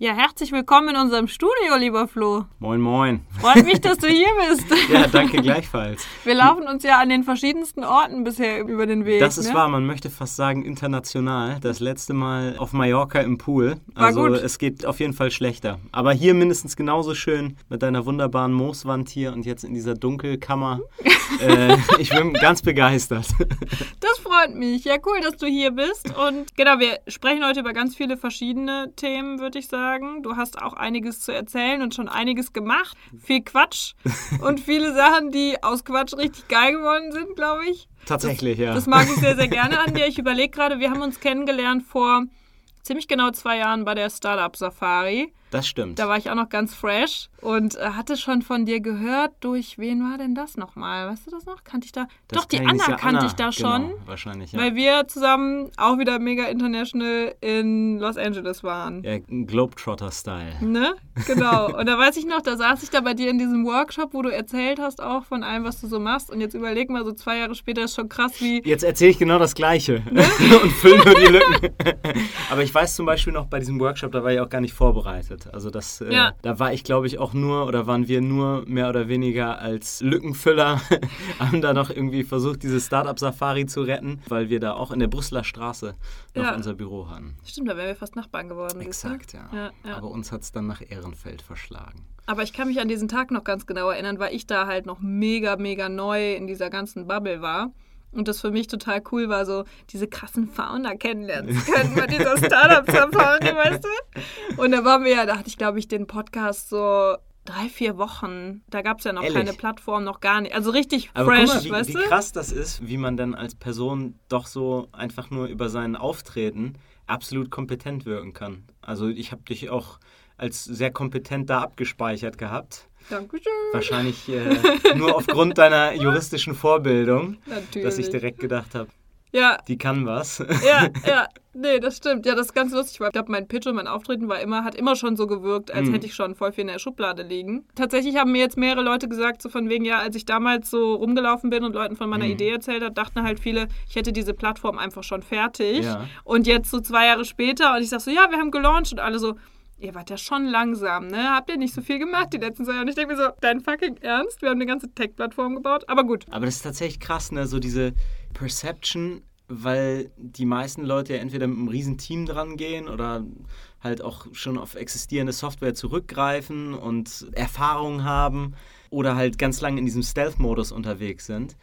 Ja, herzlich willkommen in unserem Studio, lieber Flo. Moin, moin. Freut mich, dass du hier bist. ja, danke gleichfalls. Wir laufen uns ja an den verschiedensten Orten bisher über den Weg. Das ist ne? wahr, man möchte fast sagen international. Das letzte Mal auf Mallorca im Pool. War Also gut. es geht auf jeden Fall schlechter. Aber hier mindestens genauso schön mit deiner wunderbaren Mooswand hier und jetzt in dieser Dunkelkammer. äh, ich bin ganz begeistert. Das freut mich. Ja, cool, dass du hier bist. Und genau, wir sprechen heute über ganz viele verschiedene Themen, würde ich sagen. Du hast auch einiges zu erzählen und schon einiges gemacht. Viel Quatsch und viele Sachen, die aus Quatsch richtig geil geworden sind, glaube ich. Tatsächlich, ja. Das mag ich sehr, sehr gerne an dir. Ich überlege gerade, wir haben uns kennengelernt vor ziemlich genau zwei Jahren bei der Startup Safari. Das stimmt. Da war ich auch noch ganz fresh und äh, hatte schon von dir gehört. Durch wen war denn das nochmal? Weißt du das noch? Kannte ich da? Das Doch, die Anna sagen. kannte Anna, ich da schon. Genau, wahrscheinlich, ja. Weil wir zusammen auch wieder mega international in Los Angeles waren. ja Globetrotter-Style. Ne? Genau. Und da weiß ich noch, da saß ich da bei dir in diesem Workshop, wo du erzählt hast auch von allem, was du so machst. Und jetzt überleg mal, so zwei Jahre später ist schon krass, wie. Jetzt erzähle ich genau das Gleiche Ne? und fülle nur die Lücken. Aber ich weiß zum Beispiel noch bei diesem Workshop, da war ich auch gar nicht vorbereitet. Also das, äh, Ja. da war ich glaube ich auch nur oder waren wir nur mehr oder weniger als Lückenfüller, haben da noch irgendwie versucht, diese Startup-Safari zu retten, weil wir da auch in der Brüsseler Straße noch Ja. unser Büro hatten. Stimmt, da wären wir fast Nachbarn geworden. Exakt, ja. Ja. Aber uns hat es dann nach Ehrenfeld verschlagen. Aber ich kann mich an diesen Tag noch ganz genau erinnern, weil ich da halt noch mega, mega neu in dieser ganzen Bubble war. Und das für mich total cool war, so diese krassen Founder kennenlernen zu können bei dieser Startup-Safari, weißt du? Und da waren wir ja, da hatte ich, glaube ich, den Podcast so drei, vier Wochen. Da gab es ja noch Ehrlich? keine Plattform, noch gar nicht. Also richtig Aber fresh, guck mal, wie, weißt wie du? krass das ist, wie man dann als Person doch so einfach nur über sein Auftreten absolut kompetent wirken kann. Also ich habe dich auch als sehr kompetent da abgespeichert gehabt. Dankeschön. Wahrscheinlich äh, nur aufgrund deiner juristischen Vorbildung, Natürlich. dass ich direkt gedacht habe, ja, die kann was. ja, ja, nee, das stimmt. Ja, das ist ganz lustig, weil ich glaube, mein Pitch und mein Auftreten war immer, hat immer schon so gewirkt, als Mhm. hätte ich schon voll viel in der Schublade liegen. Tatsächlich haben mir jetzt mehrere Leute gesagt, so von wegen, ja, als ich damals so rumgelaufen bin und Leuten von meiner Mhm. Idee erzählt habe, dachten halt viele, ich hätte diese Plattform einfach schon fertig. Ja. Und jetzt so zwei Jahre später und ich sag so, ja, wir haben gelauncht und alle so, Ihr wart ja schon langsam, ne? Habt ihr nicht so viel gemacht die letzten zwei Jahre? Und ich denke mir so, dein fucking Ernst? Wir haben eine ganze Tech-Plattform gebaut. Aber gut. Aber das ist tatsächlich krass, ne? So diese Perception, weil die meisten Leute ja entweder mit einem riesen Team dran gehen oder halt auch schon auf existierende Software zurückgreifen und Erfahrung haben oder halt ganz lange in diesem Stealth-Modus unterwegs sind.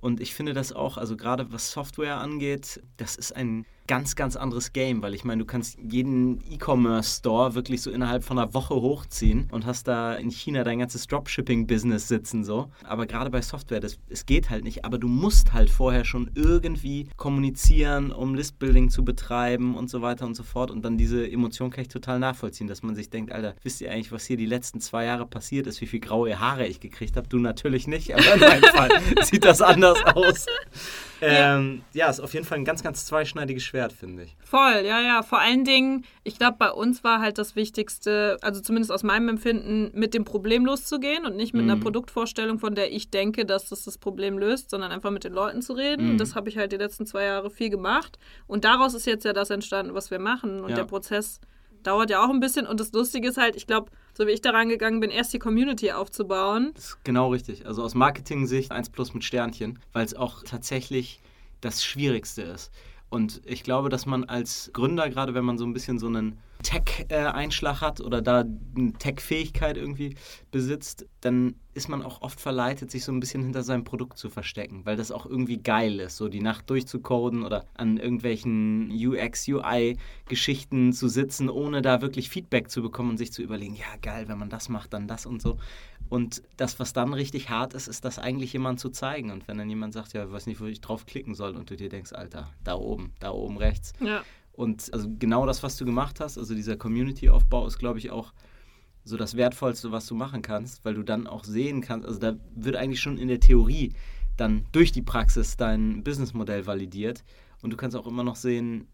Und ich finde das auch, also gerade was Software angeht, das ist ein ganz, ganz anderes Game, weil ich meine, du kannst jeden E-Commerce-Store wirklich so innerhalb von einer Woche hochziehen und hast da in China dein ganzes Dropshipping-Business sitzen so. Aber gerade bei Software, das, es geht halt nicht, aber du musst halt vorher schon irgendwie kommunizieren, um Listbuilding zu betreiben und so weiter und so fort. Und dann diese Emotion kann ich total nachvollziehen, dass man sich denkt, Alter, wisst ihr eigentlich, was hier die letzten zwei Jahre passiert ist, wie viel graue Haare ich gekriegt habe? Du natürlich nicht, aber in meinem Fall sieht das anders aus. Ähm, ja, ist auf jeden Fall ein ganz, ganz zweischneidiges Schwert, finde ich. Voll, ja, ja. Vor allen Dingen, ich glaube, bei uns war halt das Wichtigste, also zumindest aus meinem Empfinden, mit dem Problem loszugehen und nicht mit einer Mhm. Produktvorstellung, von der ich denke, dass das das Problem löst, sondern einfach mit den Leuten zu reden. Und das habe ich halt die letzten zwei Jahre viel gemacht. Und daraus ist jetzt ja das entstanden, was wir machen. Und Ja. der Prozess dauert ja auch ein bisschen. Und das Lustige ist halt, ich glaube, so wie ich da rangegangen bin, erst die Community aufzubauen. Das ist genau richtig. Also aus Marketing-Sicht 1 plus mit Sternchen, weil es auch tatsächlich das Schwierigste ist. Und ich glaube, dass man als Gründer, gerade wenn man so ein bisschen so einen Tech-Einschlag hat oder da eine Tech-Fähigkeit irgendwie besitzt, dann ist man auch oft verleitet, sich so ein bisschen hinter seinem Produkt zu verstecken, weil das auch irgendwie geil ist, so die Nacht durchzucoden oder an irgendwelchen UX, UI-Geschichten zu sitzen, ohne da wirklich Feedback zu bekommen und sich zu überlegen, ja geil, wenn man das macht, dann das und so. Und das, was dann richtig hart ist, ist das eigentlich jemand zu zeigen. Und wenn dann jemand sagt, ja, ich weiß nicht, wo ich drauf klicken soll und du dir denkst, Alter, da oben, da oben rechts. Ja. Und also genau das, was du gemacht hast, also dieser Community-Aufbau ist, glaube ich, auch so das Wertvollste, was du machen kannst, weil du dann auch sehen kannst, also da wird eigentlich schon in der Theorie dann durch die Praxis dein Businessmodell validiert und du kannst auch immer noch sehen,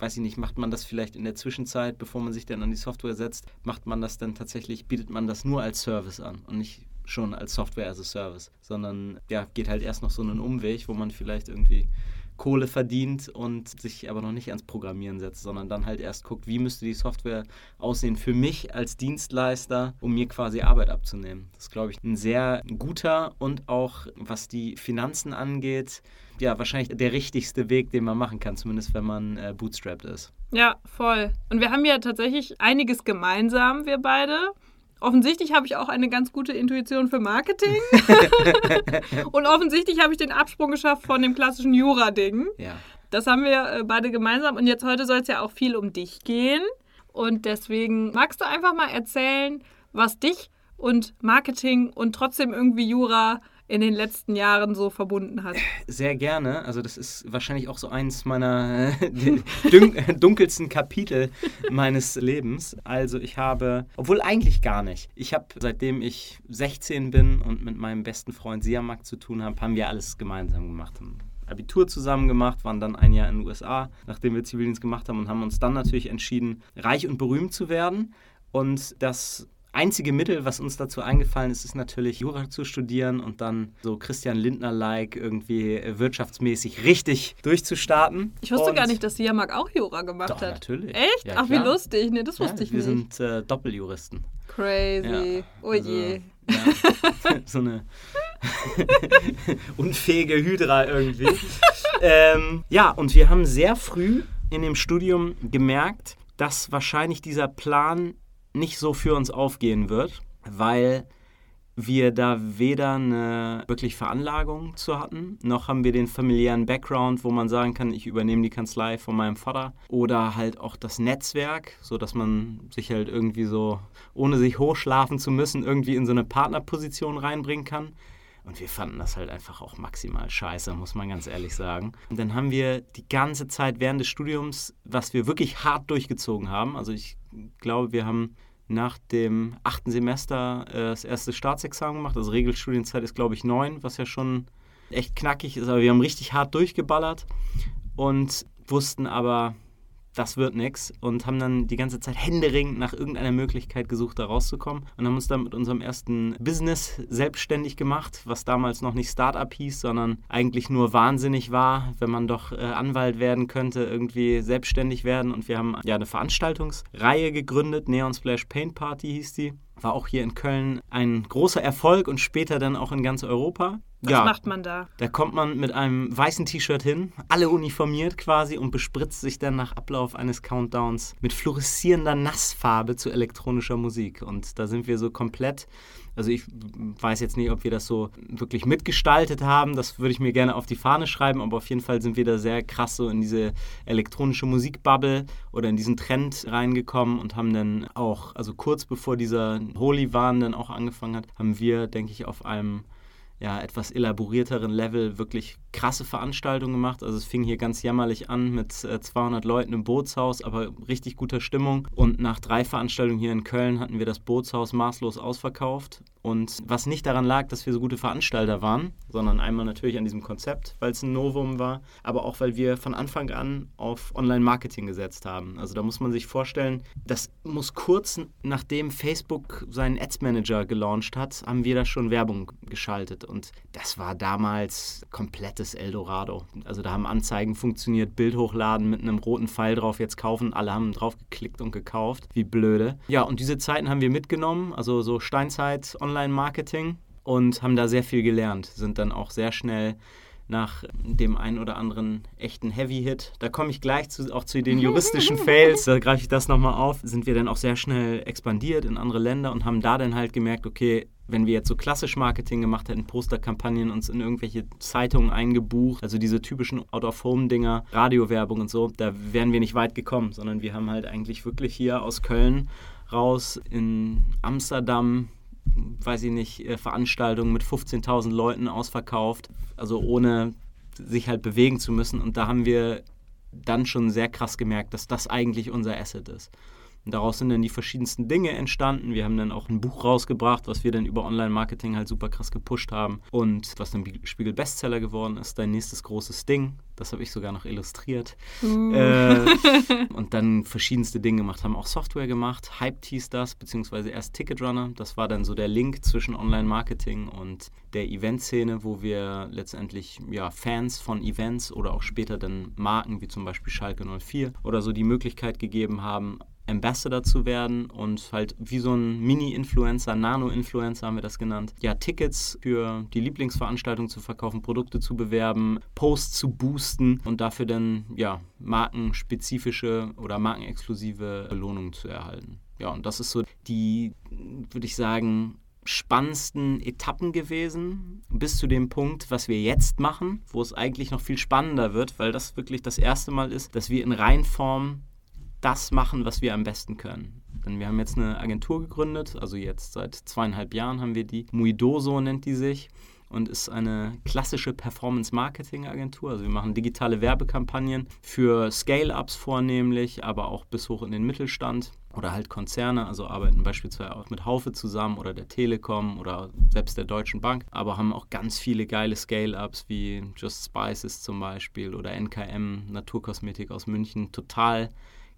weiß ich nicht, macht man das vielleicht in der Zwischenzeit, bevor man sich dann an die Software setzt, macht man das dann tatsächlich, bietet man das nur als Service an und nicht schon als Software as a Service, sondern ja, geht halt erst noch so einen Umweg, wo man vielleicht irgendwie Kohle verdient und sich aber noch nicht ans Programmieren setzt, sondern dann halt erst guckt, wie müsste die Software aussehen für mich als Dienstleister, um mir quasi Arbeit abzunehmen. Das ist, glaube ich, ein sehr guter und auch, was die Finanzen angeht, ja, wahrscheinlich der richtigste Weg, den man machen kann, zumindest wenn man äh, bootstrapped ist. Ja, voll. Und wir haben ja tatsächlich einiges gemeinsam, wir beide. Offensichtlich habe ich auch eine ganz gute Intuition für Marketing. und offensichtlich habe ich den Absprung geschafft von dem klassischen Jura-Ding. Ja. Das haben wir äh, beide gemeinsam. Und jetzt heute soll es ja auch viel um dich gehen. Und deswegen magst du einfach mal erzählen, was dich und Marketing und trotzdem irgendwie Jura in den letzten Jahren so verbunden hat. Sehr gerne. Also das ist wahrscheinlich auch so eins meiner dun dunkelsten Kapitel meines Lebens. Also ich habe, obwohl eigentlich gar nicht. Ich habe, seitdem ich 16 bin und mit meinem besten Freund Siamak zu tun habe, haben wir alles gemeinsam gemacht. Abitur zusammen gemacht, waren dann ein Jahr in den USA, nachdem wir Zivildienst gemacht haben und haben uns dann natürlich entschieden, reich und berühmt zu werden. Und das einzige Mittel, was uns dazu eingefallen ist, ist natürlich Jura zu studieren und dann so Christian Lindner-like irgendwie wirtschaftsmäßig richtig durchzustarten. Ich wusste und gar nicht, dass Siamak auch Jura gemacht doch, hat. natürlich. Echt? Ja, Ach, wie klar. lustig. Nee, das Ja, wusste ich wir nicht. sind äh, Doppeljuristen. Crazy. Ja, oh also, je. Ja, so eine unfähige Hydra irgendwie. ähm, ja, und wir haben sehr früh in dem Studium gemerkt, dass wahrscheinlich dieser Plan nicht so für uns aufgehen wird, weil wir da weder eine wirklich Veranlagung zu hatten, noch haben wir den familiären Background, wo man sagen kann, ich übernehme die Kanzlei von meinem Vater oder halt auch das Netzwerk, so dass man sich halt irgendwie so, ohne sich hochschlafen zu müssen, irgendwie in so eine Partnerposition reinbringen kann. Und wir fanden das halt einfach auch maximal scheiße, muss man ganz ehrlich sagen. Und dann haben wir die ganze Zeit während des Studiums, was wir wirklich hart durchgezogen haben, also ich glaube, wir haben nach dem achten Semester äh, das erste Staatsexamen gemacht. Also Regelstudienzeit ist, glaube ich, neun, was ja schon echt knackig ist. Aber wir haben richtig hart durchgeballert und wussten aber, das wird nichts und haben dann die ganze Zeit händeringend nach irgendeiner Möglichkeit gesucht, da rauszukommen und haben uns dann mit unserem ersten Business selbstständig gemacht, was damals noch nicht Startup hieß, sondern eigentlich nur wahnsinnig war, wenn man doch äh, Anwalt werden könnte, irgendwie selbstständig werden und wir haben ja eine Veranstaltungsreihe gegründet, Neon Splash Paint Party hieß die. War auch hier in Köln ein großer Erfolg und später dann auch in ganz Europa. Was macht man da? Da kommt man mit einem weißen T-Shirt hin, alle uniformiert quasi und bespritzt sich dann nach Ablauf eines Countdowns mit fluoreszierender Nassfarbe zu elektronischer Musik. Und da sind wir so komplett, also ich weiß jetzt nicht, ob wir das so wirklich mitgestaltet haben, das würde ich mir gerne auf die Fahne schreiben, aber auf jeden Fall sind wir da sehr krass so in diese elektronische Musikbubble oder in diesen Trend reingekommen und haben dann auch, also kurz bevor dieser Holy Wahn dann auch angefangen hat, haben wir, denke ich, auf einem ja, etwas elaborierteren Level wirklich krasse Veranstaltungen gemacht. Also es fing hier ganz jämmerlich an mit äh, 200 Leuten im Bootshaus, aber richtig guter Stimmung. Und nach drei Veranstaltungen hier in Köln hatten wir das Bootshaus maßlos ausverkauft. Und was nicht daran lag, dass wir so gute Veranstalter waren, sondern einmal natürlich an diesem Konzept, weil es ein Novum war, aber auch weil wir von Anfang an auf Online-Marketing gesetzt haben. Also da muss man sich vorstellen, das muss kurz nachdem Facebook seinen Ads-Manager gelauncht hat, haben wir da schon Werbung geschaltet. Und das war damals komplettes Eldorado. Also da haben Anzeigen funktioniert, Bild hochladen mit einem roten Pfeil drauf, jetzt kaufen. Alle haben drauf geklickt und gekauft. Wie blöde. Ja, und diese Zeiten haben wir mitgenommen, also so Steinzeit Online-Marketing und haben da sehr viel gelernt. Sind dann auch sehr schnell nach dem einen oder anderen echten Heavy-Hit. Da komme ich gleich zu, auch zu den juristischen Fails, da greife ich das nochmal auf. Sind wir dann auch sehr schnell expandiert in andere Länder und haben da dann halt gemerkt, okay, wenn wir jetzt so klassisch Marketing gemacht hätten, Posterkampagnen, uns in irgendwelche Zeitungen eingebucht, also diese typischen Out-of-Home-Dinger, Radiowerbung und so, da wären wir nicht weit gekommen, sondern wir haben halt eigentlich wirklich hier aus Köln raus in Amsterdam weiß ich nicht, äh, Veranstaltungen mit 15.000 Leuten ausverkauft, also ohne sich halt bewegen zu müssen. Und da haben wir dann schon sehr krass gemerkt, dass das eigentlich unser Asset ist. Und daraus sind dann die verschiedensten Dinge entstanden. Wir haben dann auch ein Buch rausgebracht, was wir dann über Online-Marketing halt super krass gepusht haben und was dann Spiegel Bestseller geworden ist. Dein nächstes großes Ding. Das habe ich sogar noch illustriert. Uh. Äh, und dann verschiedenste Dinge gemacht, haben auch Software gemacht. Hype hieß das, beziehungsweise erst Ticketrunner. Das war dann so der Link zwischen Online-Marketing und der Eventszene, wo wir letztendlich ja, Fans von Events oder auch später dann Marken wie zum Beispiel Schalke 04 oder so die Möglichkeit gegeben haben, Ambassador zu werden und halt wie so ein Mini-Influencer, Nano-Influencer haben wir das genannt, ja, Tickets für die Lieblingsveranstaltung zu verkaufen, Produkte zu bewerben, Posts zu boosten und dafür dann ja markenspezifische oder markenexklusive Belohnungen zu erhalten. Ja, und das ist so die, würde ich sagen, spannendsten Etappen gewesen, bis zu dem Punkt, was wir jetzt machen, wo es eigentlich noch viel spannender wird, weil das wirklich das erste Mal ist, dass wir in Reinform das machen, was wir am besten können. Denn wir haben jetzt eine Agentur gegründet, also jetzt seit zweieinhalb Jahren haben wir die. Muidoso nennt die sich und ist eine klassische Performance-Marketing-Agentur. Also wir machen digitale Werbekampagnen für Scale-Ups vornehmlich, aber auch bis hoch in den Mittelstand oder halt Konzerne, also arbeiten beispielsweise auch mit Haufe zusammen oder der Telekom oder selbst der Deutschen Bank, aber haben auch ganz viele geile Scale-Ups wie Just Spices zum Beispiel oder NKM, Naturkosmetik aus München, total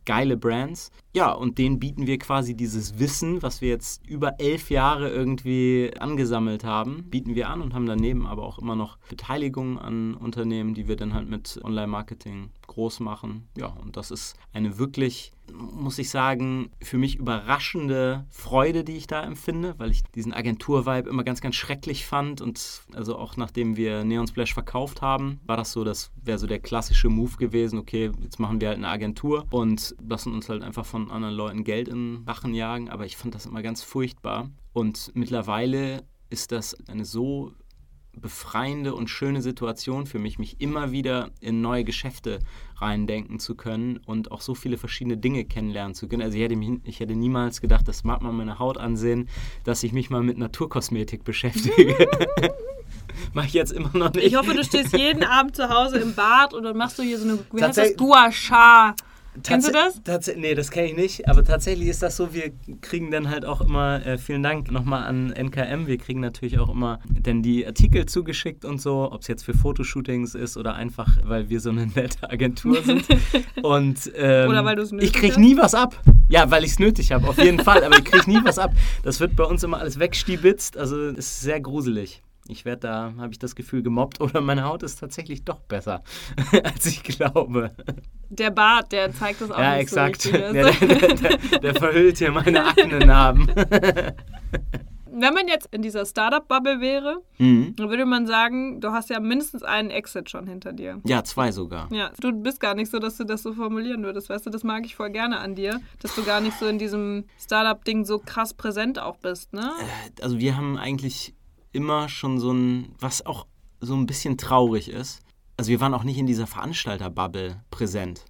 geile Brands. Ja, und denen bieten wir quasi dieses Wissen, was wir jetzt über elf Jahre irgendwie angesammelt haben, bieten wir an und haben daneben aber auch immer noch Beteiligungen an Unternehmen, die wir dann halt mit Online-Marketing groß machen. Ja, und das ist eine wirklich, muss ich sagen, für mich überraschende Freude, die ich da empfinde, weil ich diesen Agentur-Vibe immer ganz, ganz schrecklich fand. Und also auch nachdem wir Neon Splash verkauft haben, war das so, das wäre so der klassische Move gewesen, okay, jetzt machen wir halt eine Agentur und lassen uns halt einfach von anderen Leuten Geld in Rachen jagen. Aber ich fand das immer ganz furchtbar. Und mittlerweile ist das eine so befreiende und schöne Situation für mich, mich immer wieder in neue Geschäfte reindenken zu können und auch so viele verschiedene Dinge kennenlernen zu können. Also ich hätte, mich, ich hätte niemals gedacht, das mag man meine Haut ansehen, dass ich mich mal mit Naturkosmetik beschäftige. Mach ich jetzt immer noch nicht. Ich hoffe, du stehst jeden Abend zu Hause im Bad und dann machst du hier so eine, wie heißt das, Gua Sha. Kennst du das? Nee, das kenne ich nicht. Aber tatsächlich ist das so, wir kriegen dann halt auch immer, äh, vielen Dank nochmal an NKM, wir kriegen natürlich auch immer dann die Artikel zugeschickt und so, ob es jetzt für Fotoshootings ist oder einfach, weil wir so eine nette Agentur sind. und ähm, oder weil du es Ich kriege nie was ab. Ja, weil ich es nötig habe, auf jeden Fall. Aber ich kriege nie was ab. Das wird bei uns immer alles wegstibitzt. Also ist sehr gruselig. Ich werde da, habe ich das Gefühl, gemobbt oder meine Haut ist tatsächlich doch besser, als ich glaube. Der Bart, der zeigt das auch ja, nicht exakt. so richtig. Der, der, der, der verhüllt hier meine Aknenarben. Wenn man jetzt in dieser Startup-Bubble wäre, mhm. dann würde man sagen, du hast ja mindestens einen Exit schon hinter dir. Ja, zwei sogar. Ja, du bist gar nicht so, dass du das so formulieren würdest. Weißt du, das mag ich voll gerne an dir, dass du gar nicht so in diesem Startup-Ding so krass präsent auch bist, ne? Äh, also wir haben eigentlich immer schon so ein, was auch so ein bisschen traurig ist. Also wir waren auch nicht in dieser Veranstalterbubble präsent,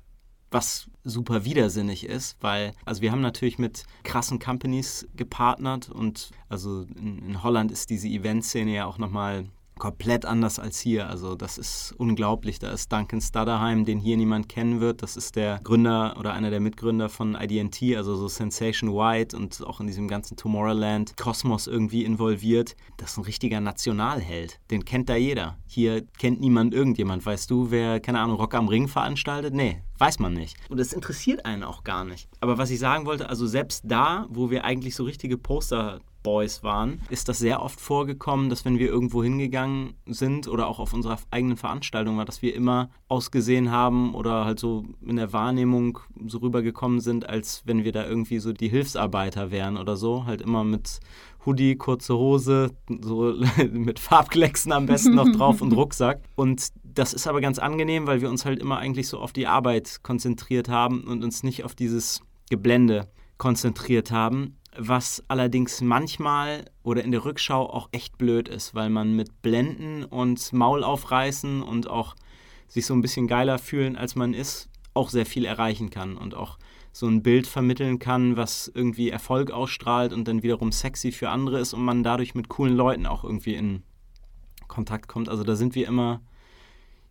was super widersinnig ist, weil, also wir haben natürlich mit krassen Companies gepartnert und also in, in Holland ist diese Eventszene ja auch nochmal komplett anders als hier. Also das ist unglaublich. Da ist Duncan Stutterheim, den hier niemand kennen wird. Das ist der Gründer oder einer der Mitgründer von IDNT, also so Sensation White und auch in diesem ganzen Tomorrowland Kosmos irgendwie involviert. Das ist ein richtiger Nationalheld. Den kennt da jeder. Hier kennt niemand irgendjemand. Weißt du, wer, keine Ahnung, Rock am Ring veranstaltet? Nee, weiß man nicht. Und das interessiert einen auch gar nicht. Aber was ich sagen wollte, also selbst da, wo wir eigentlich so richtige Poster Boys waren, ist das sehr oft vorgekommen, dass wenn wir irgendwo hingegangen sind oder auch auf unserer eigenen Veranstaltung war, dass wir immer ausgesehen haben oder halt so in der Wahrnehmung so rübergekommen sind, als wenn wir da irgendwie so die Hilfsarbeiter wären oder so. Halt immer mit Hoodie, kurze Hose, so mit Farbklecksen am besten noch drauf und Rucksack. Und das ist aber ganz angenehm, weil wir uns halt immer eigentlich so auf die Arbeit konzentriert haben und uns nicht auf dieses Geblende konzentriert haben was allerdings manchmal oder in der Rückschau auch echt blöd ist, weil man mit Blenden und Maul aufreißen und auch sich so ein bisschen geiler fühlen, als man ist, auch sehr viel erreichen kann und auch so ein Bild vermitteln kann, was irgendwie Erfolg ausstrahlt und dann wiederum sexy für andere ist und man dadurch mit coolen Leuten auch irgendwie in Kontakt kommt. Also da sind wir immer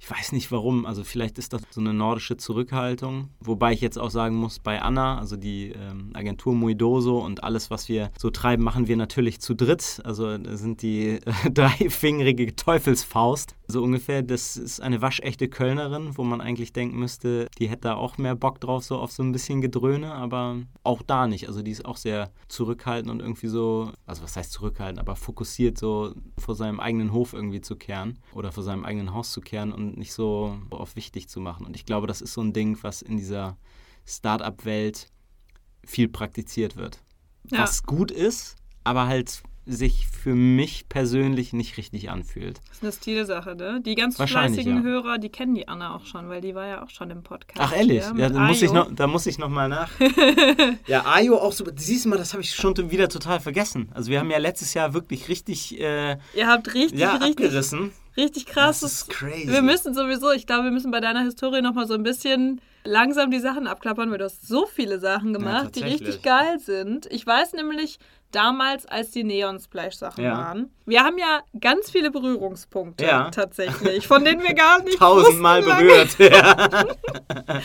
Ich weiß nicht warum. Also vielleicht ist das so eine nordische Zurückhaltung. Wobei ich jetzt auch sagen muss, bei Anna, also die ähm, Agentur Muidoso und alles, was wir so treiben, machen wir natürlich zu dritt. Also sind die äh, dreifingerige Teufelsfaust. So ungefähr, das ist eine waschechte Kölnerin, wo man eigentlich denken müsste, die hätte da auch mehr Bock drauf, so auf so ein bisschen Gedröhne, aber auch da nicht. Also die ist auch sehr zurückhaltend und irgendwie so, also was heißt zurückhaltend, aber fokussiert so vor seinem eigenen Hof irgendwie zu kehren oder vor seinem eigenen Haus zu kehren und nicht so auf wichtig zu machen. Und ich glaube, das ist so ein Ding, was in dieser Start-up-Welt viel praktiziert wird. Ja. Was gut ist, aber halt sich für mich persönlich nicht richtig anfühlt. Das ist eine Stilsache, ne? Die ganz fleißigen ja. Hörer, die kennen die Anna auch schon, weil die war ja auch schon im Podcast. Ach ehrlich? Ja, Ja, da, muss ich noch, da muss ich noch mal nach. ja, Ayo auch so. Siehst du mal, das habe ich schon wieder total vergessen. Also wir haben ja letztes Jahr wirklich richtig, äh, Ihr habt richtig, ja, richtig, abgerissen. richtig Das krasses. ist crazy. Wir müssen sowieso, ich glaube, wir müssen bei deiner Historie nochmal so ein bisschen langsam die Sachen abklappern, weil du hast so viele Sachen gemacht, die tatsächlich. richtig geil sind. Ich weiß nämlich damals, als die Neon Splash Sachen Ja. waren. Wir haben ja ganz viele Berührungspunkte Ja. tatsächlich, von denen wir gar nicht Tausendmal berührt. Ja.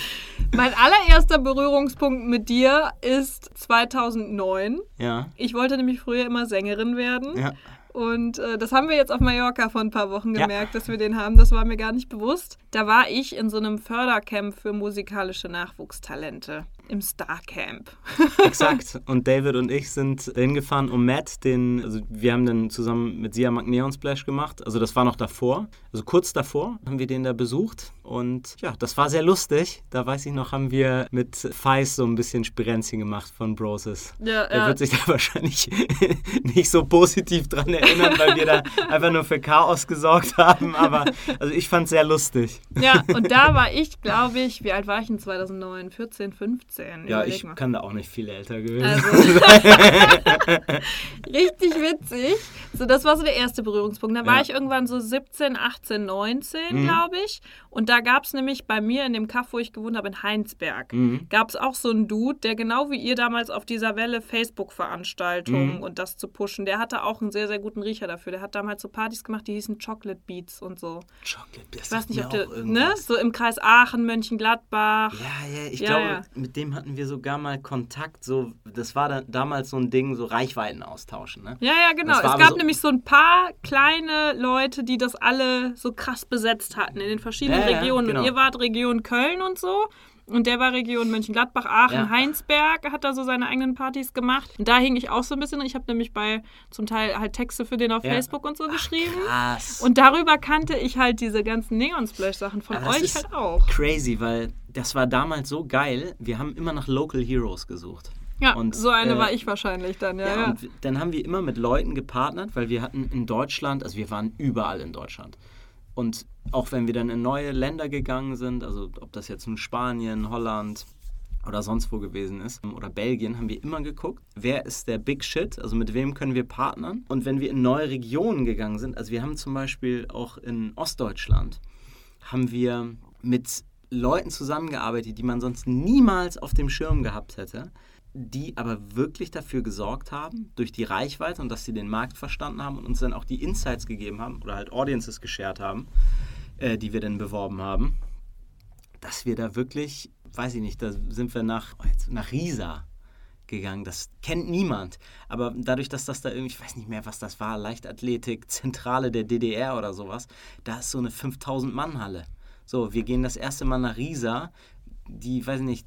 Mein allererster Berührungspunkt mit dir ist 2009. ja. Ich wollte nämlich früher immer Sängerin werden. Ja. Und äh, das haben wir jetzt auf Mallorca vor ein paar Wochen Ja. gemerkt, dass wir den haben. Das war mir gar nicht bewusst. Da war ich in so einem Fördercamp für musikalische Nachwuchstalente im Starcamp. Exakt. Und David und ich sind hingefahren, um Matt, den, also wir haben dann zusammen mit Sia Magneon Splash gemacht. Also das war noch davor. Also kurz davor haben wir den da besucht. Und ja, das war sehr lustig. Da weiß ich noch, haben wir mit Feis so ein bisschen Spirenzchen gemacht von Broses. Ja, Er ja. wird sich da wahrscheinlich nicht so positiv dran erinnern, weil wir da einfach nur für Chaos gesorgt haben. Aber also ich fand es sehr lustig. ja, und da war ich, glaube ich, wie alt war ich in 2009? 14, 15? Ja, Überleg ich mal. kann da auch nicht viel älter gewesen. Also, richtig witzig. So, das war so der erste Berührungspunkt. Da war Ja. ich irgendwann so 17, 18, 19, Mhm. glaube ich. Und da gab es nämlich bei mir in dem Kaff, wo ich gewohnt habe, in Heinsberg, Mhm. gab es auch so einen Dude, der genau wie ihr damals auf dieser Welle Facebook-Veranstaltungen Mhm. und das zu pushen, der hatte auch einen sehr, sehr guten Riecher dafür. Der hat damals so Partys gemacht, die hießen Chocolate Beats und so. Chocolate, das Ich weiß nicht, ob du, ne? So im Kreis Aachen, Mönchengladbach. Ja, ja, ich Ja, glaube, ja. mit dem hatten wir sogar mal Kontakt. So, das war da, damals so ein Ding, so Reichweiten austauschen. Ne? Ja, ja, genau. Es gab so- nämlich so ein paar kleine Leute, die das alle so krass besetzt hatten in den verschiedenen Ja, ja, Regionen. genau. Und ihr wart Region Köln und so. Und der war Region Mönchengladbach, Aachen, Ja. Heinsberg, hat da so seine eigenen Partys gemacht. Und da hing ich auch so ein bisschen. Ich habe nämlich bei zum Teil halt Texte für den auf Ja. Facebook und so geschrieben. Krass. Und darüber kannte ich halt diese ganzen Neon-Splash-Sachen von Aber das euch halt auch. crazy, weil das war damals so geil. Wir haben immer nach Local Heroes gesucht. Ja, und, so eine äh, war ich wahrscheinlich dann, ja. Ja, ja. und dann haben wir immer mit Leuten gepartnert, weil wir hatten in Deutschland, also wir waren überall in Deutschland. Und auch wenn wir dann in neue Länder gegangen sind, also ob das jetzt nun Spanien, Holland oder sonst wo gewesen ist, oder Belgien, haben wir immer geguckt, wer ist der Big Shit, also mit wem können wir partnern. Und wenn wir in neue Regionen gegangen sind, also wir haben zum Beispiel auch in Ostdeutschland, haben wir mit Leuten zusammengearbeitet, die man sonst niemals auf dem Schirm gehabt hätte, die aber wirklich dafür gesorgt haben, durch die Reichweite und dass sie den Markt verstanden haben und uns dann auch die Insights gegeben haben oder halt Audiences geshared haben, äh, die wir dann beworben haben, dass wir da wirklich, weiß ich nicht, da sind wir nach, oh, jetzt, nach Riesa gegangen. Das kennt niemand. Aber dadurch, dass das da irgendwie, ich weiß nicht mehr, was das war, Leichtathletik, Zentrale der DDR oder sowas, da ist so eine 5000-Mann-Halle. So, wir gehen das erste Mal nach Riesa, die, weiß ich nicht,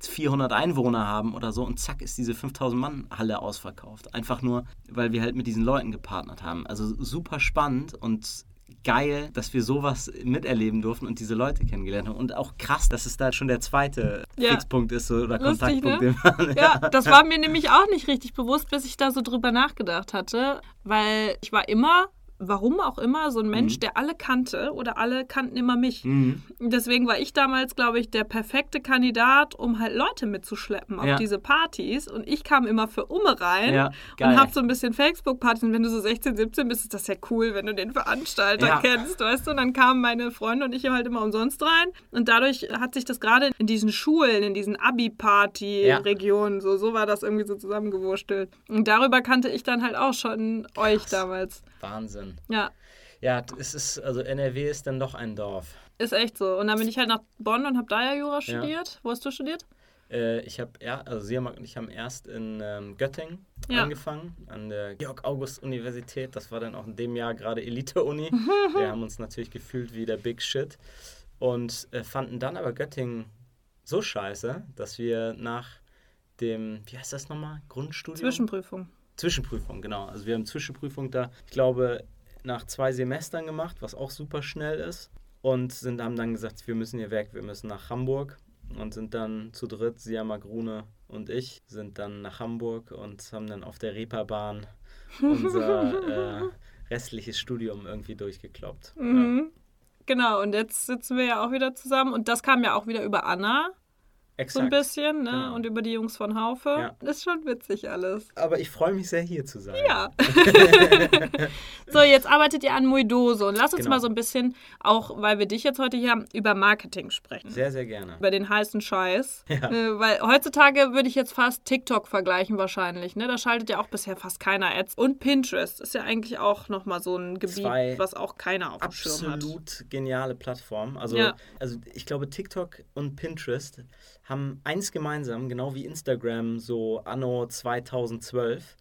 400 Einwohner haben oder so und zack ist diese 5000-Mann-Halle ausverkauft. Einfach nur, weil wir halt mit diesen Leuten gepartnert haben. Also super spannend und geil, dass wir sowas miterleben durften und diese Leute kennengelernt haben. Und auch krass, dass es da schon der zweite Ja. Fixpunkt ist so, oder Lustig, Kontaktpunkt. ne? Ja, das war mir nämlich auch nicht richtig bewusst, bis ich da so drüber nachgedacht hatte, weil ich war immer, warum auch immer, so ein Mensch, Mhm. der alle kannte oder alle kannten immer mich. Mhm. Deswegen war ich damals, glaube ich, der perfekte Kandidat, um halt Leute mitzuschleppen auf Ja. diese Partys. Und ich kam immer für Umme rein Ja, und geil. hab so ein bisschen Facebook-Partys. Und wenn du so 16, 17 bist, ist das ja cool, wenn du den Veranstalter Ja. kennst, weißt du? Und dann kamen meine Freunde und ich halt immer umsonst rein. Und dadurch hat sich das gerade in diesen Schulen, in diesen Abi-Party-Regionen, so, so war das irgendwie so zusammengewurstelt. Und darüber kannte ich dann halt auch schon euch damals. Wahnsinn. Ja. Ja, es ist, also NRW ist dann doch ein Dorf. Ist echt so. Und dann bin ich halt nach Bonn und habe da ja Jura studiert. Wo hast du studiert? Äh, ich habe, also Siamak und ich haben erst in ähm, Göttingen ja. angefangen, an der Georg-August-Universität. Das war dann auch in dem Jahr gerade Elite-Uni. Wir haben uns natürlich gefühlt wie der Big Shit. Und äh, fanden dann aber Göttingen so scheiße, dass wir nach dem, wie heißt das nochmal, Grundstudium? Zwischenprüfung. Zwischenprüfung, genau. Also wir haben Zwischenprüfung da, ich glaube, nach zwei Semestern gemacht, was auch super schnell ist. Und sind, haben dann gesagt, wir müssen hier weg, wir müssen nach Hamburg. Und sind dann zu dritt, Siama Grune und ich, sind dann nach Hamburg und haben dann auf der Reeperbahn unser äh, restliches Studium irgendwie durchgekloppt. Mhm. Ja. Genau, und jetzt sitzen wir ja auch wieder zusammen. Und das kam ja auch wieder über Anna. Exakt. So ein bisschen, ne? Genau. Und über die Jungs von Haufe. Ja. Das ist schon witzig alles. Aber ich freue mich sehr, hier zu sein. Ja. so, jetzt arbeitet ihr an Muidose. Und lass uns genau. mal so ein bisschen, auch weil wir dich jetzt heute hier haben, über Marketing sprechen. Sehr, sehr gerne. Über den heißen Scheiß. Ja. Äh, weil heutzutage würde ich jetzt fast TikTok vergleichen wahrscheinlich. Ne? Da schaltet ja auch bisher fast keiner Ads. Und Pinterest ist ja eigentlich auch nochmal so ein Gebiet, Zwei was auch keiner auf dem Schirm hat. Absolut geniale Plattformen. Also, ja. also ich glaube, TikTok und Pinterest haben eins gemeinsam, genau wie Instagram so anno 2012,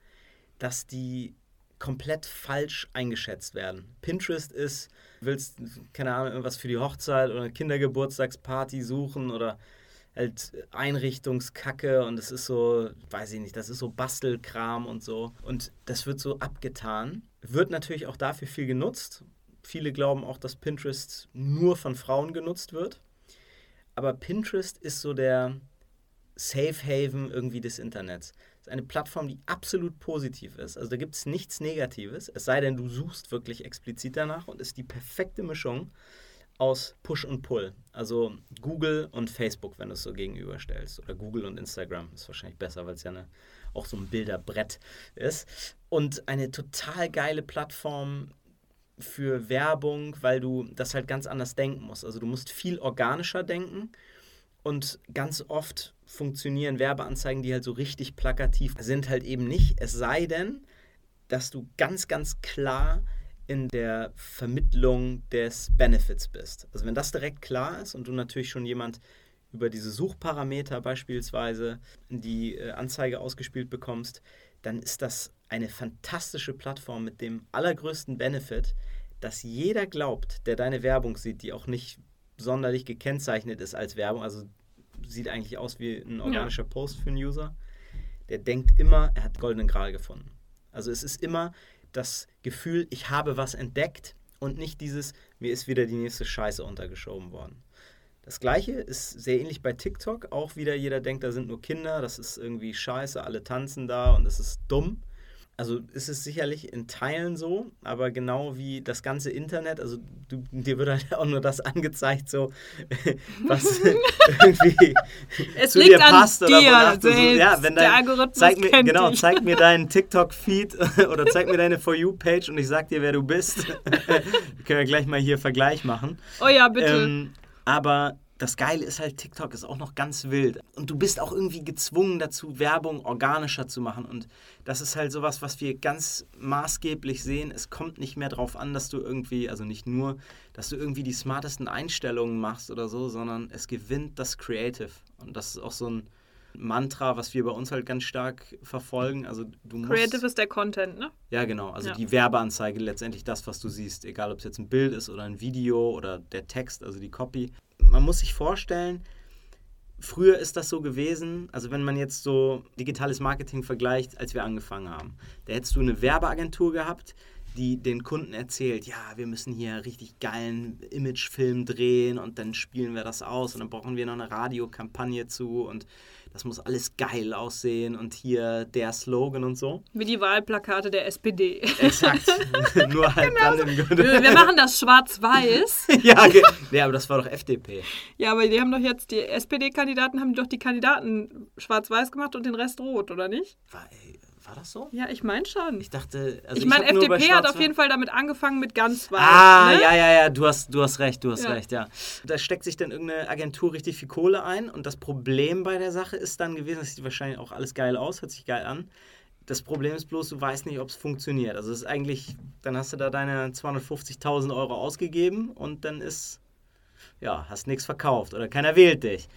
dass die komplett falsch eingeschätzt werden. Pinterest ist, willst, keine Ahnung, irgendwas für die Hochzeit oder Kindergeburtstagsparty suchen oder halt Einrichtungskacke und es ist so, weiß ich nicht, das ist so Bastelkram und so. Und das wird so abgetan. Wird natürlich auch dafür viel genutzt. Viele glauben auch, dass Pinterest nur von Frauen genutzt wird aber Pinterest ist so der Safe Haven irgendwie des Internets. Es ist eine Plattform, die absolut positiv ist. Also da gibt es nichts Negatives, es sei denn, du suchst wirklich explizit danach und ist die perfekte Mischung aus Push und Pull. Also Google und Facebook, wenn du es so gegenüberstellst. Oder Google und Instagram ist wahrscheinlich besser, weil es ja eine, auch so ein Bilderbrett ist. Und eine total geile Plattform, für Werbung, weil du das halt ganz anders denken musst. Also du musst viel organischer denken und ganz oft funktionieren Werbeanzeigen, die halt so richtig plakativ sind, halt eben nicht. Es sei denn, dass du ganz, ganz klar in der Vermittlung des Benefits bist. Also wenn das direkt klar ist und du natürlich schon jemand über diese Suchparameter beispielsweise die äh, Anzeige ausgespielt bekommst, dann ist das eine fantastische Plattform mit dem allergrößten Benefit, dass jeder glaubt, der deine Werbung sieht, die auch nicht sonderlich gekennzeichnet ist als Werbung, also sieht eigentlich aus wie ein organischer ja. Post für einen User, der denkt immer, er hat goldenen Gral gefunden. Also es ist immer das Gefühl, ich habe was entdeckt und nicht dieses, mir ist wieder die nächste Scheiße untergeschoben worden. Das gleiche ist sehr ähnlich bei TikTok. Auch wieder jeder denkt, da sind nur Kinder, das ist irgendwie scheiße, alle tanzen da und das ist dumm. Also ist es sicherlich in Teilen so, aber genau wie das ganze Internet, also du, dir wird halt auch nur das angezeigt, so was irgendwie es zu dir passt dir oder so, ja, wenn dein, der Algorithmus zeig mir, genau, zeig mir deinen TikTok-Feed oder zeig mir deine For You-Page und ich sag dir, wer du bist. wir können ja gleich mal hier Vergleich machen. Oh ja, bitte. Ähm, aber das Geile ist halt, TikTok ist auch noch ganz wild. Und du bist auch irgendwie gezwungen dazu, Werbung organischer zu machen. Und das ist halt sowas, was wir ganz maßgeblich sehen. Es kommt nicht mehr darauf an, dass du irgendwie, also nicht nur, dass du irgendwie die smartesten Einstellungen machst oder so, sondern es gewinnt das Creative. Und das ist auch so ein Mantra, was wir bei uns halt ganz stark verfolgen. Also du musst, Creative ist der Content, ne? Ja, genau. Also ja. die Werbeanzeige, letztendlich das, was du siehst, egal ob es jetzt ein Bild ist oder ein Video oder der Text, also die Copy man muss sich vorstellen, früher ist das so gewesen, also wenn man jetzt so digitales Marketing vergleicht, als wir angefangen haben, da hättest du eine Werbeagentur gehabt, die den Kunden erzählt, ja, wir müssen hier richtig geilen Imagefilm drehen und dann spielen wir das aus und dann brauchen wir noch eine Radiokampagne zu und das muss alles geil aussehen und hier der Slogan und so. Wie die Wahlplakate der SPD. Exakt. Nur halt genau dann im Wir machen das schwarz-weiß. ja, ja, aber das war doch FDP. Ja, aber die haben doch jetzt, die SPD-Kandidaten haben doch die Kandidaten schwarz-weiß gemacht und den Rest rot, oder nicht? War, ey, war das so? Ja, ich meine schon. Ich dachte, also ich meine, FDP hat auf jeden Fall damit angefangen mit ganz weiß. Ah, ne? ja, ja, ja, du hast, du hast recht, du hast ja. recht, ja. Da steckt sich dann irgendeine Agentur richtig viel Kohle ein und das Problem bei der Sache ist dann gewesen, das sieht wahrscheinlich auch alles geil aus, hört sich geil an. Das Problem ist bloß, du weißt nicht, ob es funktioniert. Also es ist eigentlich, dann hast du da deine 250.000 Euro ausgegeben und dann ist, ja, hast nichts verkauft oder keiner wählt dich.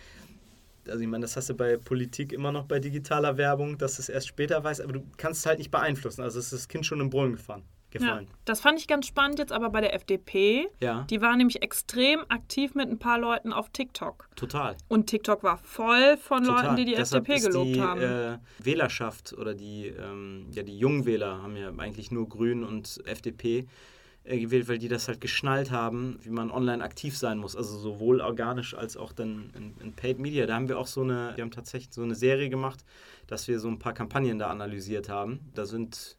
Also ich meine, das hast du bei Politik immer noch bei digitaler Werbung, dass du es erst später weißt, aber du kannst es halt nicht beeinflussen. Also ist das Kind schon im Brunnen gefahren gefallen. Ja, das fand ich ganz spannend jetzt aber bei der FDP. Ja. Die war nämlich extrem aktiv mit ein paar Leuten auf TikTok. Total. Und TikTok war voll von Total. Leuten, die die Deshalb FDP gelobt die, haben. Äh, Wählerschaft oder die, ähm, ja, die jungen Wähler haben ja eigentlich nur Grün und FDP gewählt, weil die das halt geschnallt haben, wie man online aktiv sein muss. Also sowohl organisch als auch dann in, in Paid Media. Da haben wir auch so eine, wir haben tatsächlich so eine Serie gemacht, dass wir so ein paar Kampagnen da analysiert haben. Da sind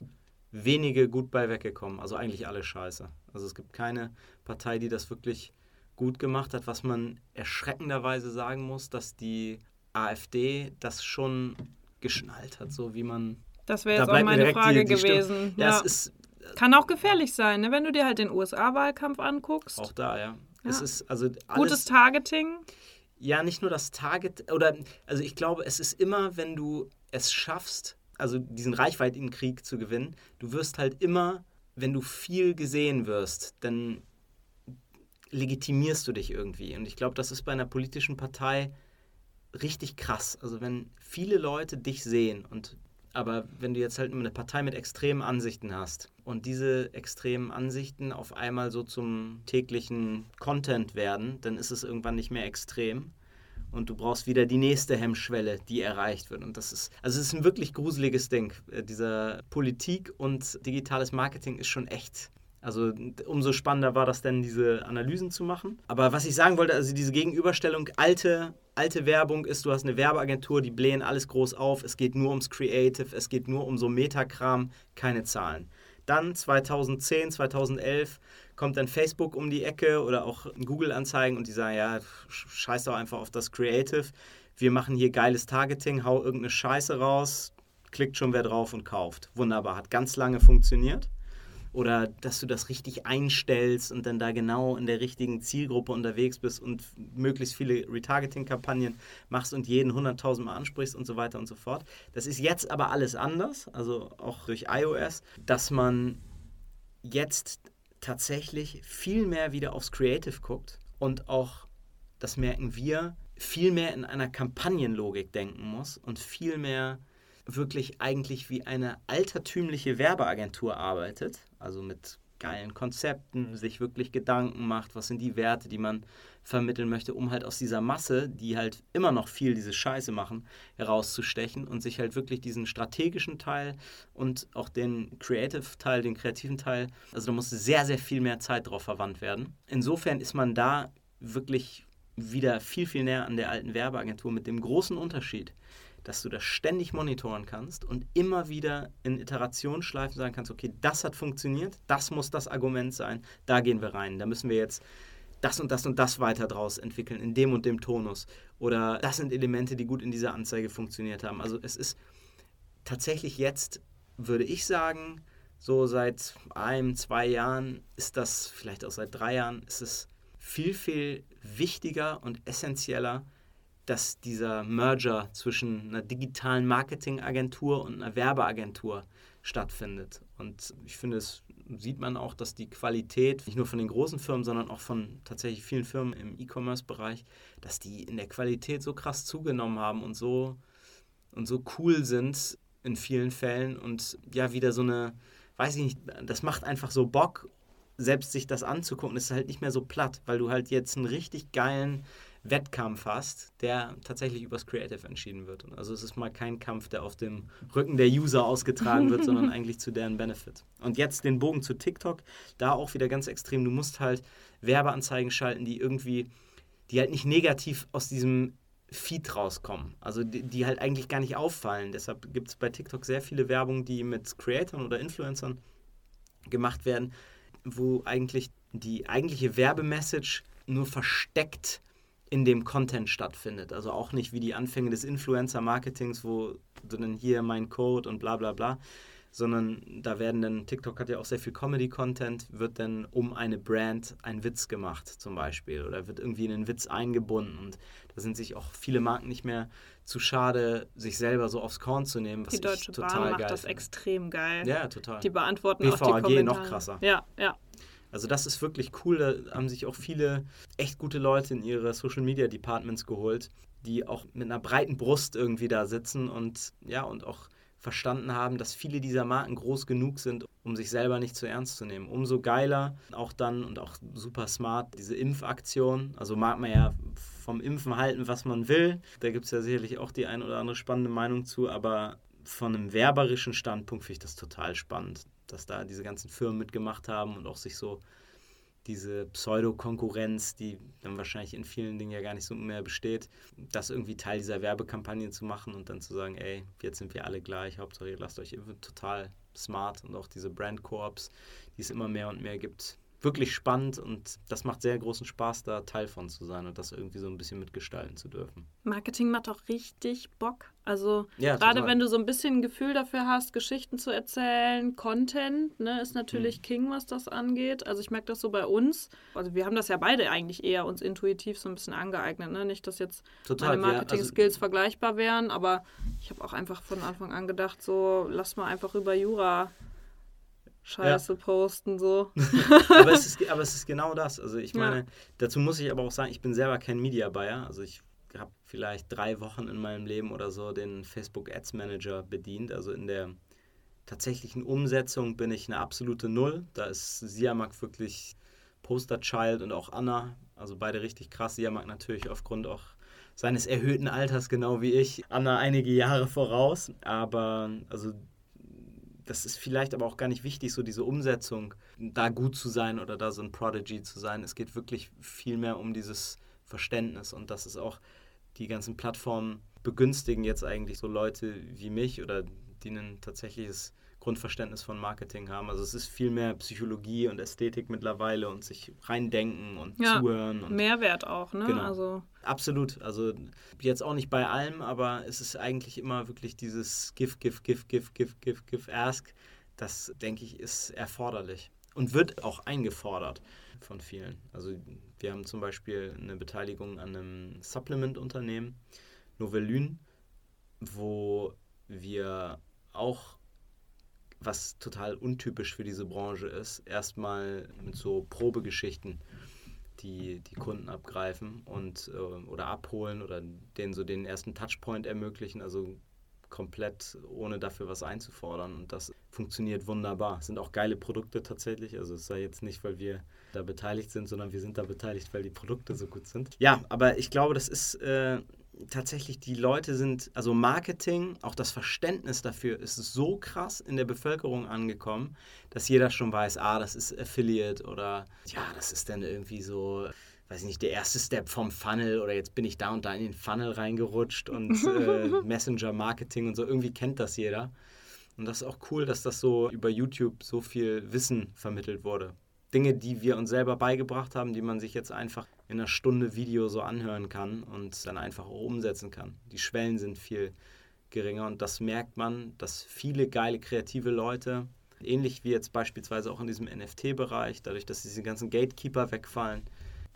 wenige gut bei weggekommen. Also eigentlich alle scheiße. Also es gibt keine Partei, die das wirklich gut gemacht hat. Was man erschreckenderweise sagen muss, dass die AfD das schon geschnallt hat, so wie man. das wäre da jetzt auch bleibt mir meine die- Frage die Stimme. gewesen. Ja, Ja. es ist Kann auch gefährlich sein, ne? wenn du dir halt den USA-Wahlkampf anguckst. auch da, ja. Es Ja. ist also Gutes alles, Targeting. ja nicht nur das Target oder also ich glaube, es ist immer, wenn du es schaffst, also diesen Reichweitenkrieg zu gewinnen, du wirst halt immer, wenn du viel gesehen wirst, dann legitimierst du dich irgendwie. Und ich glaube, das ist bei einer politischen Partei richtig krass. Also wenn viele Leute dich sehen und aber wenn du jetzt halt eine Partei mit extremen Ansichten hast und diese extremen Ansichten auf einmal so zum täglichen Content werden, dann ist es irgendwann nicht mehr extrem und du brauchst wieder die nächste Hemmschwelle, die erreicht wird. Und das ist, also es ist ein wirklich gruseliges Ding. Äh, Dieser Politik und digitales Marketing ist schon echt. Also umso spannender war das denn, diese Analysen zu machen. Aber was ich sagen wollte, also diese Gegenüberstellung, alte, alte Werbung ist, du hast eine Werbeagentur, die blähen alles groß auf, es geht nur ums Creative, es geht nur um so Metakram, keine Zahlen. Dann 2010, 2011 kommt dann Facebook um die Ecke oder auch Google-Anzeigen und die sagen, ja, scheiß doch einfach auf das Creative. Wir machen hier geiles Targeting, hau irgendeine Scheiße raus, klickt schon wer drauf und kauft. Wunderbar, hat ganz lange funktioniert. Oder dass du das richtig einstellst und dann da genau in der richtigen Zielgruppe unterwegs bist und möglichst viele Retargeting-Kampagnen machst und jeden 100.000 Mal ansprichst und so weiter und so fort. Das ist jetzt aber alles anders, also auch durch iOS, dass man jetzt tatsächlich viel mehr wieder aufs Creative guckt und auch, das merken wir, viel mehr in einer Kampagnenlogik denken muss und viel mehr wirklich eigentlich wie eine altertümliche Werbeagentur arbeitet, also mit geilen Konzepten, sich wirklich Gedanken macht, was sind die Werte, die man vermitteln möchte, um halt aus dieser Masse, die halt immer noch viel diese Scheiße machen, herauszustechen und sich halt wirklich diesen strategischen Teil und auch den Creative Teil, den kreativen Teil, also da muss sehr, sehr viel mehr Zeit drauf verwandt werden. Insofern ist man da wirklich wieder viel, viel näher an der alten Werbeagentur mit dem großen Unterschied, dass du das ständig monitoren kannst und immer wieder in Iterationsschleifen sagen kannst, okay, das hat funktioniert, das muss das Argument sein, da gehen wir rein, da müssen wir jetzt das und das und das weiter draus entwickeln, in dem und dem Tonus. Oder das sind Elemente, die gut in dieser Anzeige funktioniert haben. Also es ist tatsächlich jetzt, würde ich sagen, so seit einem, zwei Jahren ist das, vielleicht auch seit drei Jahren, ist es viel, viel wichtiger und essentieller, dass dieser Merger zwischen einer digitalen Marketingagentur und einer Werbeagentur stattfindet. Und ich finde, es sieht man auch, dass die Qualität, nicht nur von den großen Firmen, sondern auch von tatsächlich vielen Firmen im E-Commerce-Bereich, dass die in der Qualität so krass zugenommen haben und so, und so cool sind in vielen Fällen und ja, wieder so eine, weiß ich nicht, das macht einfach so Bock, selbst sich das anzugucken. Es ist halt nicht mehr so platt, weil du halt jetzt einen richtig geilen Wettkampf hast, der tatsächlich übers Creative entschieden wird. Also es ist mal kein Kampf, der auf dem Rücken der User ausgetragen wird, sondern eigentlich zu deren Benefit. Und jetzt den Bogen zu TikTok, da auch wieder ganz extrem. Du musst halt Werbeanzeigen schalten, die irgendwie, die halt nicht negativ aus diesem Feed rauskommen. Also die, die halt eigentlich gar nicht auffallen. Deshalb gibt es bei TikTok sehr viele Werbungen, die mit Creatoren oder Influencern gemacht werden, wo eigentlich die eigentliche Werbemessage nur versteckt in dem Content stattfindet. Also auch nicht wie die Anfänge des Influencer-Marketings, wo dann hier mein Code und bla bla bla, sondern da werden dann, TikTok hat ja auch sehr viel Comedy-Content, wird dann um eine Brand ein Witz gemacht zum Beispiel oder wird irgendwie in einen Witz eingebunden und da sind sich auch viele Marken nicht mehr zu schade, sich selber so aufs Korn zu nehmen, was Die Deutsche ich total Bahn macht geil das finde. extrem geil. Ja, total. Die beantworten auch die BVAG Kommentare. noch krasser. Ja, ja. Also das ist wirklich cool. Da haben sich auch viele echt gute Leute in ihre Social Media Departments geholt, die auch mit einer breiten Brust irgendwie da sitzen und ja und auch verstanden haben, dass viele dieser Marken groß genug sind, um sich selber nicht zu ernst zu nehmen. Umso geiler auch dann und auch super smart diese Impfaktion. Also mag man ja vom Impfen halten, was man will. Da gibt es ja sicherlich auch die ein oder andere spannende Meinung zu, aber von einem werberischen Standpunkt finde ich das total spannend, dass da diese ganzen Firmen mitgemacht haben und auch sich so diese Pseudo-Konkurrenz, die dann wahrscheinlich in vielen Dingen ja gar nicht so mehr besteht, das irgendwie Teil dieser Werbekampagne zu machen und dann zu sagen, ey, jetzt sind wir alle gleich, Hauptsache ihr lasst euch total smart und auch diese Brand-Koops, die es immer mehr und mehr gibt. Wirklich spannend und das macht sehr großen Spaß, da Teil von zu sein und das irgendwie so ein bisschen mitgestalten zu dürfen. Marketing macht auch richtig Bock. Also Ja, gerade wenn du so ein bisschen ein Gefühl dafür hast, Geschichten zu erzählen, Content, ne, ist natürlich Mhm. King, was das angeht. Also ich merke das so bei uns. Also wir haben das ja beide eigentlich eher uns intuitiv so ein bisschen angeeignet. Ne? Nicht, dass jetzt Total. meine wir- also- Marketing-Skills vergleichbar wären, aber ich habe auch einfach von Anfang an gedacht, so lass mal einfach über Jura Scheiße posten, so. aber, es ist, aber es ist genau das. Also ich Ja. meine, dazu muss ich aber auch sagen, ich bin selber kein Media Buyer. Also ich habe vielleicht drei Wochen in meinem Leben oder so den Facebook Ads Manager bedient. Also in der tatsächlichen Umsetzung bin ich eine absolute Null. Da ist Siamak wirklich Posterchild und auch Anna. Also beide richtig krass. Siamak natürlich aufgrund auch seines erhöhten Alters, genau wie ich. Anna einige Jahre voraus. Aber also das ist vielleicht aber auch gar nicht wichtig, so diese Umsetzung, da gut zu sein oder da so ein Prodigy zu sein. Es geht wirklich viel mehr um dieses Verständnis und das ist auch, die ganzen Plattformen begünstigen jetzt eigentlich so Leute wie mich oder die ein tatsächliches Grundverständnis von Marketing haben. Also es ist viel mehr Psychologie und Ästhetik mittlerweile und sich reindenken und Ja, zuhören. Und Mehrwert auch, ne? Genau. Also Absolut. Also jetzt auch nicht bei allem, aber es ist eigentlich immer wirklich dieses Give, Give, Give, Give, Give, Give, Give, Ask. Das, denke ich, ist erforderlich und wird auch eingefordert von vielen. Also wir haben zum Beispiel eine Beteiligung an einem Supplement-Unternehmen, Novellyn, wo wir auch was total untypisch für diese Branche ist, erstmal mit so Probegeschichten die, die Kunden abgreifen und äh, oder abholen oder denen so den ersten Touchpoint ermöglichen, also komplett ohne dafür was einzufordern. Und das funktioniert wunderbar. Sind auch geile Produkte tatsächlich. Also es sei jetzt nicht, weil wir da beteiligt sind, sondern wir sind da beteiligt, weil die Produkte so gut sind. Ja, aber ich glaube, das ist äh, tatsächlich, die Leute sind, also Marketing, auch das Verständnis dafür ist so krass in der Bevölkerung angekommen, dass jeder schon weiß, ah, das ist Affiliate oder ja, das ist dann irgendwie so, weiß ich nicht, der erste Step vom Funnel oder jetzt bin ich da und da in den Funnel reingerutscht und äh, Messenger-Marketing und so, irgendwie kennt das jeder. Und das ist auch cool, dass das so über YouTube so viel Wissen vermittelt wurde. Dinge, die wir uns selber beigebracht haben, die man sich jetzt einfach in einer Stunde Video so anhören kann und dann einfach auch umsetzen kann. Die Schwellen sind viel geringer und das merkt man, dass viele geile kreative Leute, ähnlich wie jetzt beispielsweise auch in diesem NFT-Bereich, dadurch, dass diese ganzen Gatekeeper wegfallen,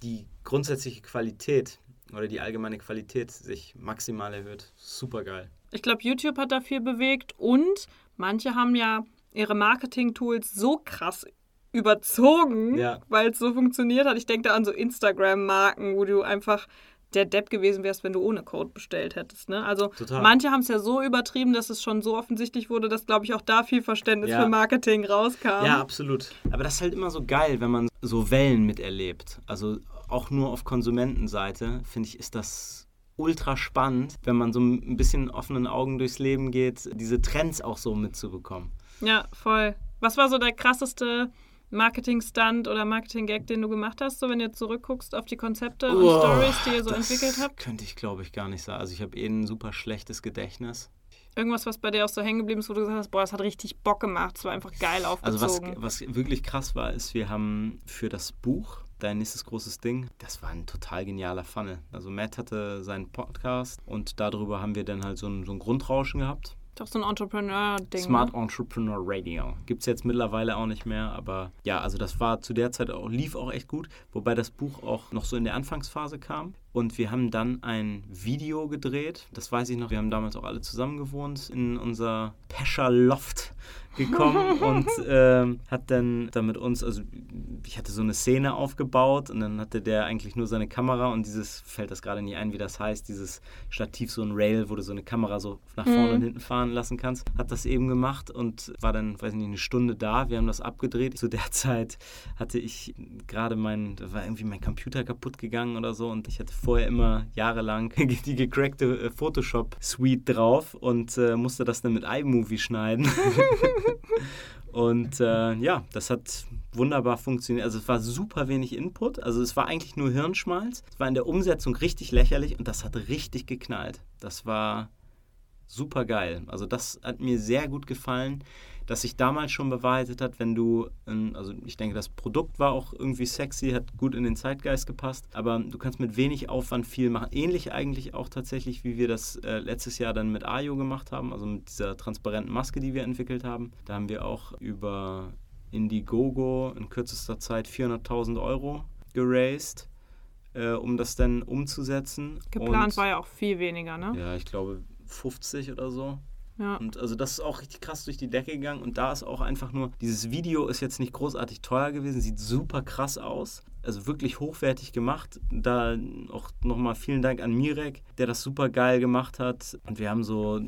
die grundsätzliche Qualität oder die allgemeine Qualität sich maximal erhöht. Super geil. Ich glaube, YouTube hat da viel bewegt und manche haben ja ihre Marketing-Tools so krass überzogen, Ja. weil es so funktioniert hat. Ich denke da an so Instagram-Marken, wo du einfach der Depp gewesen wärst, wenn du ohne Code bestellt hättest. Ne? Also Total. manche haben es ja so übertrieben, dass es schon so offensichtlich wurde, dass, glaube ich, auch da viel Verständnis Ja. für Marketing rauskam. Ja, absolut. Aber das ist halt immer so geil, wenn man so Wellen miterlebt. Also auch nur auf Konsumentenseite, finde ich, ist das ultra spannend, wenn man so ein bisschen offenen Augen durchs Leben geht, diese Trends auch so mitzubekommen. Ja, voll. Was war so der krasseste Marketing-Stunt oder Marketing-Gag, den du gemacht hast, so wenn du zurückguckst auf die Konzepte und Oh, Stories, die ihr so entwickelt habt? Könnte ich, glaube ich, gar nicht sagen. Also ich habe eh ein super schlechtes Gedächtnis. Irgendwas, was bei dir auch so hängen geblieben ist, wo du gesagt hast, boah, das hat richtig Bock gemacht, es war einfach geil Also was, aufgezogen. was wirklich krass war, ist, wir haben für das Buch, dein nächstes großes Ding, das war ein total genialer Funnel. Also Matt hatte seinen Podcast und darüber haben wir dann halt so ein, so ein Grundrauschen gehabt. Doch so ein Entrepreneur-Ding. Smart ne? Entrepreneur Radio. Gibt es jetzt mittlerweile auch nicht mehr, aber ja, also das war zu der Zeit auch, lief auch echt gut, wobei das Buch auch noch so in der Anfangsphase kam. Und wir haben dann ein Video gedreht, das weiß ich noch, wir haben damals auch alle zusammen gewohnt in unser Pescher Loft gekommen und ähm, hat dann da mit uns, also ich hatte so eine Szene aufgebaut und dann hatte der eigentlich nur seine Kamera und dieses, fällt das gerade nicht ein, wie das heißt, dieses Stativ, so ein Rail, wo du so eine Kamera so nach vorne Mhm. und hinten fahren lassen kannst, hat das eben gemacht und war dann, weiß ich nicht, eine Stunde da. Wir haben das abgedreht. Zu der Zeit hatte ich gerade mein, da war irgendwie mein Computer kaputt gegangen oder so und ich hatte vorher immer jahrelang die gecrackte äh, Photoshop-Suite drauf und äh, musste das dann mit iMovie schneiden. Und äh, ja, das hat wunderbar funktioniert. Also es war super wenig Input. Also es war eigentlich nur Hirnschmalz. Es war in der Umsetzung richtig lächerlich und das hat richtig geknallt. Das war super geil. Also das hat mir sehr gut gefallen, dass sich damals schon bewahrheitet hat, wenn du, ähm, also ich denke, das Produkt war auch irgendwie sexy, hat gut in den Zeitgeist gepasst, aber du kannst mit wenig Aufwand viel machen. Ähnlich eigentlich auch tatsächlich, wie wir das äh, letztes Jahr dann mit Ayo gemacht haben, also mit dieser transparenten Maske, die wir entwickelt haben. Da haben wir auch über Indiegogo in kürzester Zeit 400.000 Euro geraced, äh, um das dann umzusetzen. Geplant Und- war ja auch viel weniger, ne? ja, ich glaube 50 oder so. Ja. Und also das ist auch richtig krass durch die Decke gegangen. Und da ist auch einfach nur, dieses Video ist jetzt nicht großartig teuer gewesen, sieht super krass aus. Also wirklich hochwertig gemacht. Da auch nochmal vielen Dank an Mirek, der das super geil gemacht hat. Und wir haben so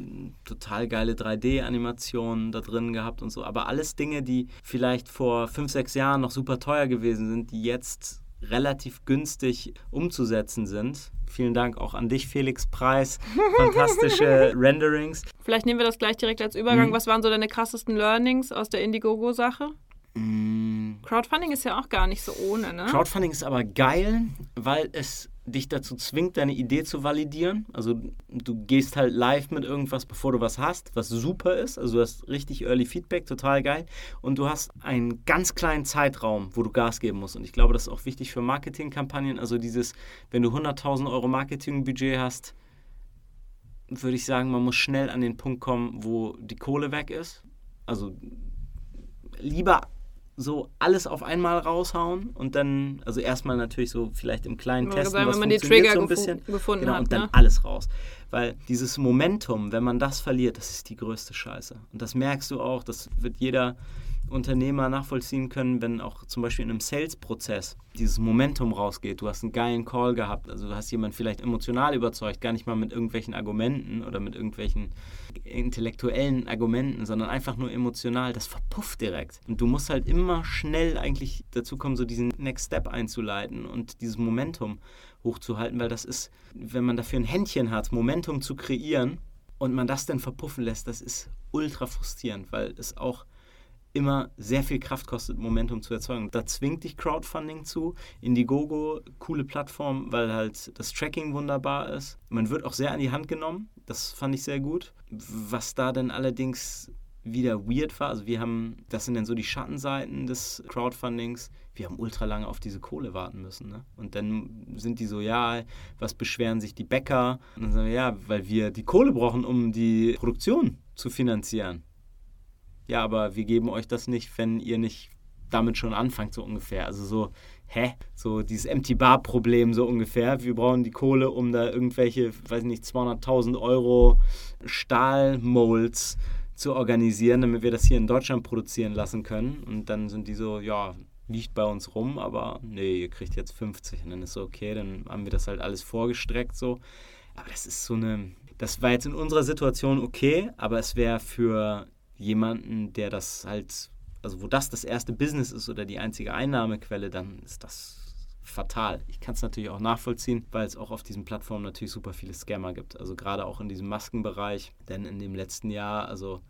total geile 3D-Animationen da drin gehabt und so. Aber alles Dinge, die vielleicht vor fünf, sechs Jahren noch super teuer gewesen sind, die jetzt relativ günstig umzusetzen sind. Vielen Dank auch an dich, Felix Preis. Fantastische Renderings. Vielleicht nehmen wir das gleich direkt als Übergang. Mhm. Was waren so deine krassesten Learnings aus der Indiegogo-Sache? Mm, Crowdfunding ist ja auch gar nicht so ohne, ne? Crowdfunding ist aber geil, weil es dich dazu zwingt, deine Idee zu validieren. Also du gehst halt live mit irgendwas, bevor du was hast, was super ist. Also du hast richtig Early Feedback, total geil. Und du hast einen ganz kleinen Zeitraum, wo du Gas geben musst. Und ich glaube, das ist auch wichtig für Marketingkampagnen. Also dieses, wenn du 100.000 Euro Marketingbudget hast, würde ich sagen, man muss schnell an den Punkt kommen, wo die Kohle weg ist. Also lieber so alles auf einmal raushauen und dann, also erstmal natürlich so vielleicht im kleinen testen, sagen, was wenn man die funktioniert Trigger so ein bisschen. gefunden Genau, hat, und dann ne? alles raus. Weil dieses Momentum, wenn man das verliert, das ist die größte Scheiße. Und das merkst du auch, das wird jeder Unternehmer nachvollziehen können, wenn auch zum Beispiel in einem Sales-Prozess dieses Momentum rausgeht. Du hast einen geilen Call gehabt, also du hast jemanden vielleicht emotional überzeugt, gar nicht mal mit irgendwelchen Argumenten oder mit irgendwelchen intellektuellen Argumenten, sondern einfach nur emotional. Das verpufft direkt. Und du musst halt immer schnell eigentlich dazu kommen, so diesen Next Step einzuleiten und dieses Momentum hochzuhalten, weil das ist, wenn man dafür ein Händchen hat, Momentum zu kreieren und man das dann verpuffen lässt, das ist ultra frustrierend, weil es auch immer sehr viel Kraft kostet, Momentum zu erzeugen. Da zwingt dich Crowdfunding zu. Indiegogo, coole Plattform, weil halt das Tracking wunderbar ist. Man wird auch sehr an die Hand genommen. Das fand ich sehr gut. Was da dann allerdings wieder weird war, also wir haben, das sind dann so die Schattenseiten des Crowdfundings, wir haben ultra lange auf diese Kohle warten müssen. Ne? Und dann sind die so, ja, was beschweren sich die Bäcker? Und dann sagen wir, ja, weil wir die Kohle brauchen, um die Produktion zu finanzieren. Ja, aber wir geben euch das nicht, wenn ihr nicht damit schon anfangt, so ungefähr. Also so, hä? So dieses Empty Bar Problem so ungefähr. Wir brauchen die Kohle, um da irgendwelche, weiß nicht, 200.000 Euro Stahlmolds zu organisieren, damit wir das hier in Deutschland produzieren lassen können. Und dann sind die so, ja, liegt bei uns rum, aber nee, ihr kriegt jetzt 50. Und dann ist so, okay, dann haben wir das halt alles vorgestreckt so. Aber das ist so eine, das war jetzt in unserer Situation okay, aber es wäre für jemanden, der das halt, also wo das das erste Business ist oder die einzige Einnahmequelle, dann ist das fatal. Ich kann es natürlich auch nachvollziehen, weil es auch auf diesen Plattformen natürlich super viele Scammer gibt. Also gerade auch in diesem Maskenbereich, denn in dem letzten Jahr, also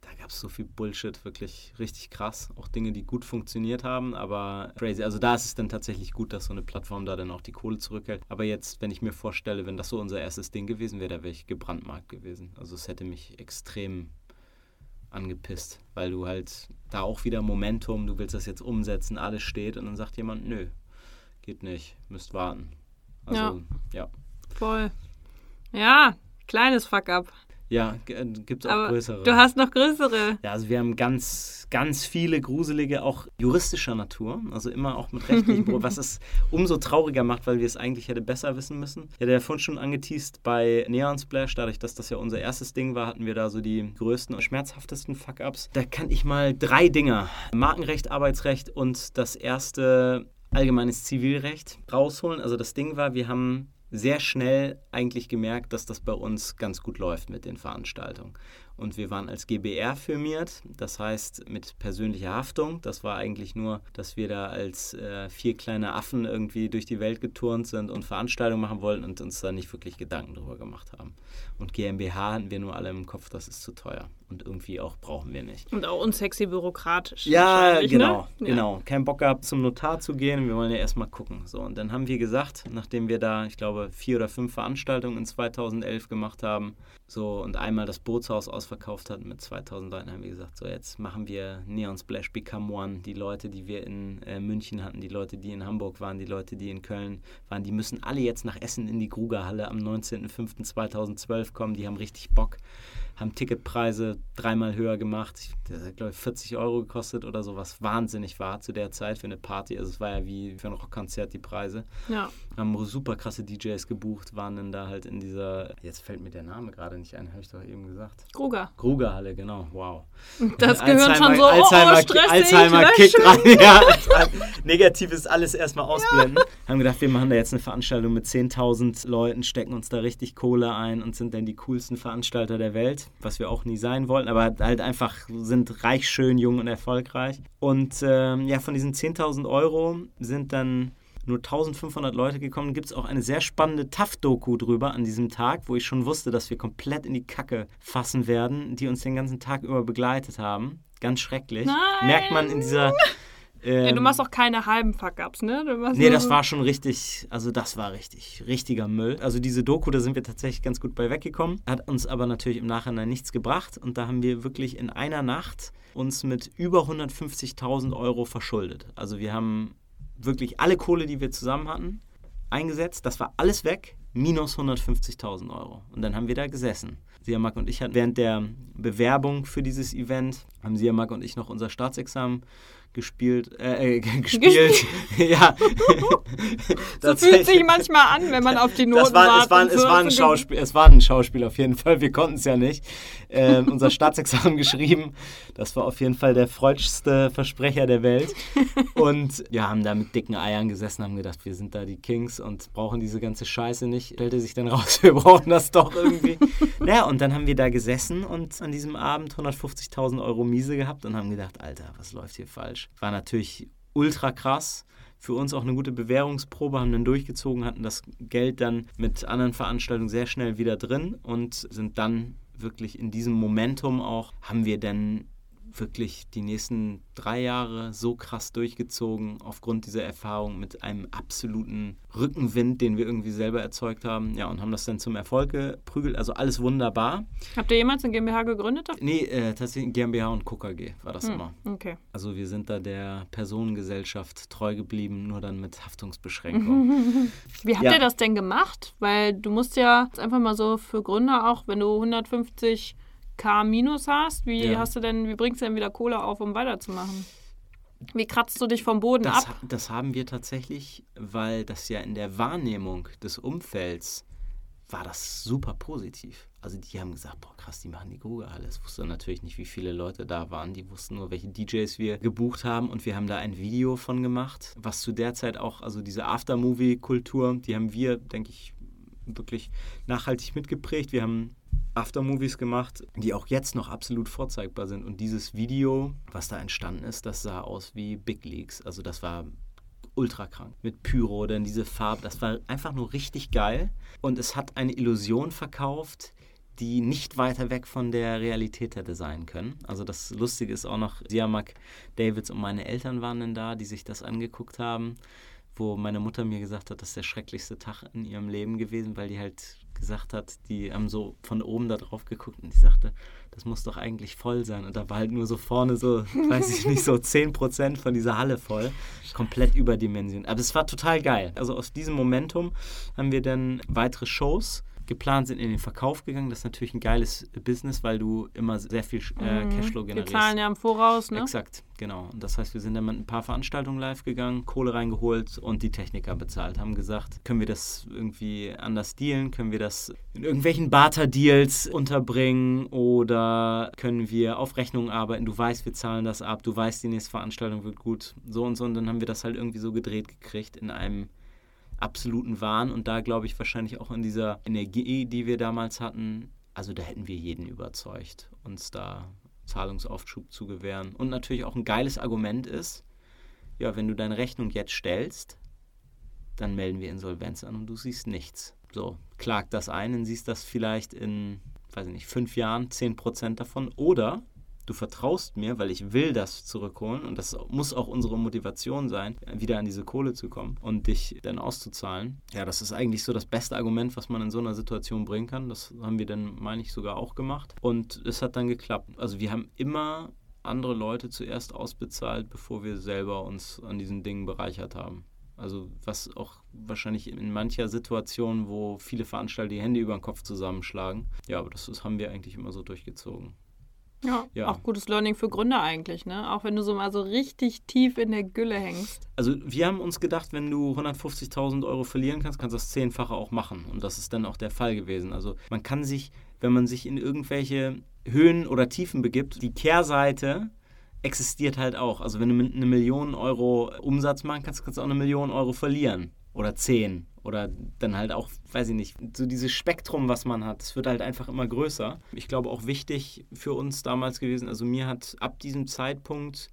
da gab es so viel Bullshit, wirklich richtig krass. Auch Dinge, die gut funktioniert haben, aber crazy. Also da ist es dann tatsächlich gut, dass so eine Plattform da dann auch die Kohle zurückhält. Aber jetzt, wenn ich mir vorstelle, wenn das so unser erstes Ding gewesen wäre, da wäre ich gebrandmarkt gewesen. Also es hätte mich extrem angepisst, weil du halt da auch wieder Momentum, du willst das jetzt umsetzen, alles steht und dann sagt jemand, nö, geht nicht, müsst warten. Also, ja. ja. Voll. Ja, kleines Fuck-up. Ja, äh, gibt es auch Aber größere. du hast noch größere. Ja, also wir haben ganz, ganz viele gruselige, auch juristischer Natur. Also immer auch mit rechtlichen Pro was es umso trauriger macht, weil wir es eigentlich hätte besser wissen müssen. Ja vorhin schon angeteased bei Neon Splash, dadurch, dass das ja unser erstes Ding war, hatten wir da so die größten und schmerzhaftesten Fuck-Ups. Da kann ich mal drei Dinger, Markenrecht, Arbeitsrecht und das erste allgemeines Zivilrecht rausholen. Also das Ding war, wir haben sehr schnell eigentlich gemerkt, dass das bei uns ganz gut läuft mit den Veranstaltungen. Und wir waren als GBR firmiert, das heißt mit persönlicher Haftung. Das war eigentlich nur, dass wir da als äh, vier kleine Affen irgendwie durch die Welt geturnt sind und Veranstaltungen machen wollten und uns da nicht wirklich Gedanken drüber gemacht haben. Und GmbH hatten wir nur alle im Kopf, das ist zu teuer. Und irgendwie auch brauchen wir nicht. Und auch unsexy bürokratisch. Ja, genau, Ne? genau. Kein Bock gehabt, zum Notar zu gehen. Wir wollen ja erstmal gucken. So, und dann haben wir gesagt, nachdem wir da, ich glaube, vier oder fünf Veranstaltungen in 2011 gemacht haben, so und einmal das Bootshaus ausverkauft hatten mit 2000 Leuten, haben wir gesagt, so jetzt machen wir Neon Splash Become One. Die Leute, die wir in äh, München hatten, die Leute, die in Hamburg waren, die Leute, die in Köln waren, die müssen alle jetzt nach Essen in die Grugerhalle am 19.05.2012 kommen. Die haben richtig Bock haben Ticketpreise dreimal höher gemacht. Das hat, glaube ich, 40 Euro gekostet oder so, was wahnsinnig war zu der Zeit für eine Party. Also es war ja wie für ein Rockkonzert die Preise. Ja. Haben super krasse DJs gebucht, waren dann da halt in dieser, jetzt fällt mir der Name gerade nicht ein, habe ich doch eben gesagt. Kruger. Grugerhalle, genau, wow. Das gehört schon Alzheimer- so, oh, Alzheimer, oh, stressig, Alzheimer Kick löschen. rein. Ja, Negatives alles erstmal ausblenden. Haben gedacht, wir machen da jetzt eine Veranstaltung mit 10.000 Leuten, stecken uns da richtig Kohle ein und sind dann die coolsten Veranstalter der Welt, was wir auch nie sein wollten, aber halt einfach sind reich, schön, jung und erfolgreich. Und ähm, ja, von diesen 10.000 Euro sind dann nur 1500 Leute gekommen. Gibt es auch eine sehr spannende TAF-Doku drüber an diesem Tag, wo ich schon wusste, dass wir komplett in die Kacke fassen werden, die uns den ganzen Tag über begleitet haben. Ganz schrecklich. Nein. Merkt man in dieser. Ja, du ähm, machst auch keine halben Fuck-Ups, ne? Du Nee, das war schon richtig, also das war richtig, richtiger Müll. Also diese Doku, da sind wir tatsächlich ganz gut bei weggekommen, hat uns aber natürlich im Nachhinein nichts gebracht und da haben wir wirklich in einer Nacht uns mit über 150.000 Euro verschuldet. Also wir haben wirklich alle Kohle, die wir zusammen hatten, eingesetzt, das war alles weg, minus 150.000 Euro. Und dann haben wir da gesessen. Siamak und ich hatten während der Bewerbung für dieses Event, haben Siamak und ich noch unser Staatsexamen gespielt, äh, äh, gespielt. ja. So fühlt sich manchmal an, wenn man auf die Noten Das war, wartet. es, war, es, war ein Schauspiel, es war ein Schauspiel auf jeden Fall. Wir konnten es ja nicht. Ähm, unser Staatsexamen geschrieben. Das war auf jeden Fall der freudschste Versprecher der Welt. Und ja, haben da mit dicken Eiern gesessen, haben gedacht, wir sind da die Kings und brauchen diese ganze Scheiße nicht. Stellte sich dann raus, wir brauchen das doch irgendwie. Naja, und dann haben wir da gesessen und an diesem Abend 150.000 Euro Miese gehabt und haben gedacht, Alter, was läuft hier falsch? War natürlich ultra krass. Für uns auch eine gute Bewährungsprobe, haben dann durchgezogen, hatten das Geld dann mit anderen Veranstaltungen sehr schnell wieder drin und sind dann wirklich in diesem Momentum auch, haben wir dann wirklich die nächsten drei Jahre so krass durchgezogen aufgrund dieser Erfahrung mit einem absoluten Rückenwind, den wir irgendwie selber erzeugt haben. Ja, und haben das dann zum Erfolg geprügelt. Also alles wunderbar. Habt ihr jemals eine GmbH gegründet? Nee, äh, tatsächlich GmbH und KKG war das Hm, immer. Okay. Also wir sind da der Personengesellschaft treu geblieben, nur dann mit Haftungsbeschränkung. Wie habt Ja. ihr das denn gemacht? Weil du musst ja jetzt einfach mal so für Gründer auch, wenn du 150 K minus hast, wie Ja. hast du denn, wie bringst du denn wieder Kohle auf, um weiterzumachen? Wie kratzt du dich vom Boden Das, ab? das haben wir tatsächlich, weil das ja in der Wahrnehmung des Umfelds war das super positiv. Also die haben gesagt, boah krass, die machen die Grugerhalle. Es wusste natürlich nicht, wie viele Leute da waren. Die wussten nur, welche DJs wir gebucht haben und wir haben da ein Video von gemacht, was zu der Zeit auch, also diese Aftermovie-Kultur, die haben wir, denke ich, wirklich nachhaltig mitgeprägt. Wir haben Aftermovies gemacht, die auch jetzt noch absolut vorzeigbar sind. Und dieses Video, was da entstanden ist, das sah aus wie Big Leagues. Also das war ultra krank. Mit Pyro, dann diese Farbe, das war einfach nur richtig geil. Und es hat eine Illusion verkauft, die nicht weiter weg von der Realität hätte sein können. Also das Lustige ist auch noch, Siamak, Davids und meine Eltern waren dann da, die sich das angeguckt haben, wo meine Mutter mir gesagt hat, das ist der schrecklichste Tag in ihrem Leben gewesen, weil die halt gesagt hat, die haben so von oben da drauf geguckt und die sagte, das muss doch eigentlich voll sein. Und da war halt nur so vorne so, weiß ich nicht, so 10% von dieser Halle voll. Komplett überdimensioniert. Aber es war total geil. Also aus diesem Momentum haben wir dann weitere Shows geplant, sind in den Verkauf gegangen. Das ist natürlich ein geiles Business, weil du immer sehr viel äh, Cashflow generierst. Wir zahlen ja im Voraus, ne? Exakt, genau. Und das heißt, wir sind dann mit ein paar Veranstaltungen live gegangen, Kohle reingeholt und die Techniker bezahlt. Haben gesagt, können wir das irgendwie anders dealen? Können wir das in irgendwelchen Barter-Deals unterbringen oder können wir auf Rechnung arbeiten? Du weißt, wir zahlen das ab. Du weißt, die nächste Veranstaltung wird gut. So und so. Und dann haben wir das halt irgendwie so gedreht gekriegt in einem absoluten Wahn und da glaube ich wahrscheinlich auch in dieser Energie, die wir damals hatten, also da hätten wir jeden überzeugt, uns da Zahlungsaufschub zu gewähren. Und natürlich auch ein geiles Argument ist, ja, wenn du deine Rechnung jetzt stellst, dann melden wir Insolvenz an und du siehst nichts. So, klag das ein, dann siehst das vielleicht in, weiß ich nicht, fünf Jahren, zehn Prozent davon. Oder du vertraust mir, weil ich will das zurückholen und das muss auch unsere Motivation sein, wieder an diese Kohle zu kommen und dich dann auszuzahlen. Ja, das ist eigentlich so das beste Argument, was man in so einer Situation bringen kann. Das haben wir dann, meine ich, sogar auch gemacht und es hat dann geklappt. Also wir haben immer andere Leute zuerst ausbezahlt, bevor wir selber uns an diesen Dingen bereichert haben. Also was auch wahrscheinlich in mancher Situation, wo viele Veranstalter die Hände über den Kopf zusammenschlagen. Ja, aber das, das haben wir eigentlich immer so durchgezogen. Ja, ja, auch gutes Learning für Gründer eigentlich, ne? Auch wenn du so mal so richtig tief in der Gülle hängst. Also wir haben uns gedacht, wenn du 150.000 Euro verlieren kannst, kannst du das zehnfache auch machen. Und das ist dann auch der Fall gewesen. Also man kann sich, wenn man sich in irgendwelche Höhen oder Tiefen begibt, die Kehrseite existiert halt auch. Also wenn du eine Million Euro Umsatz machen kannst, kannst du auch eine Million Euro verlieren. Oder zehn oder dann halt auch, weiß ich nicht, so dieses Spektrum, was man hat, es wird halt einfach immer größer. Ich glaube auch wichtig für uns damals gewesen, also mir hat ab diesem Zeitpunkt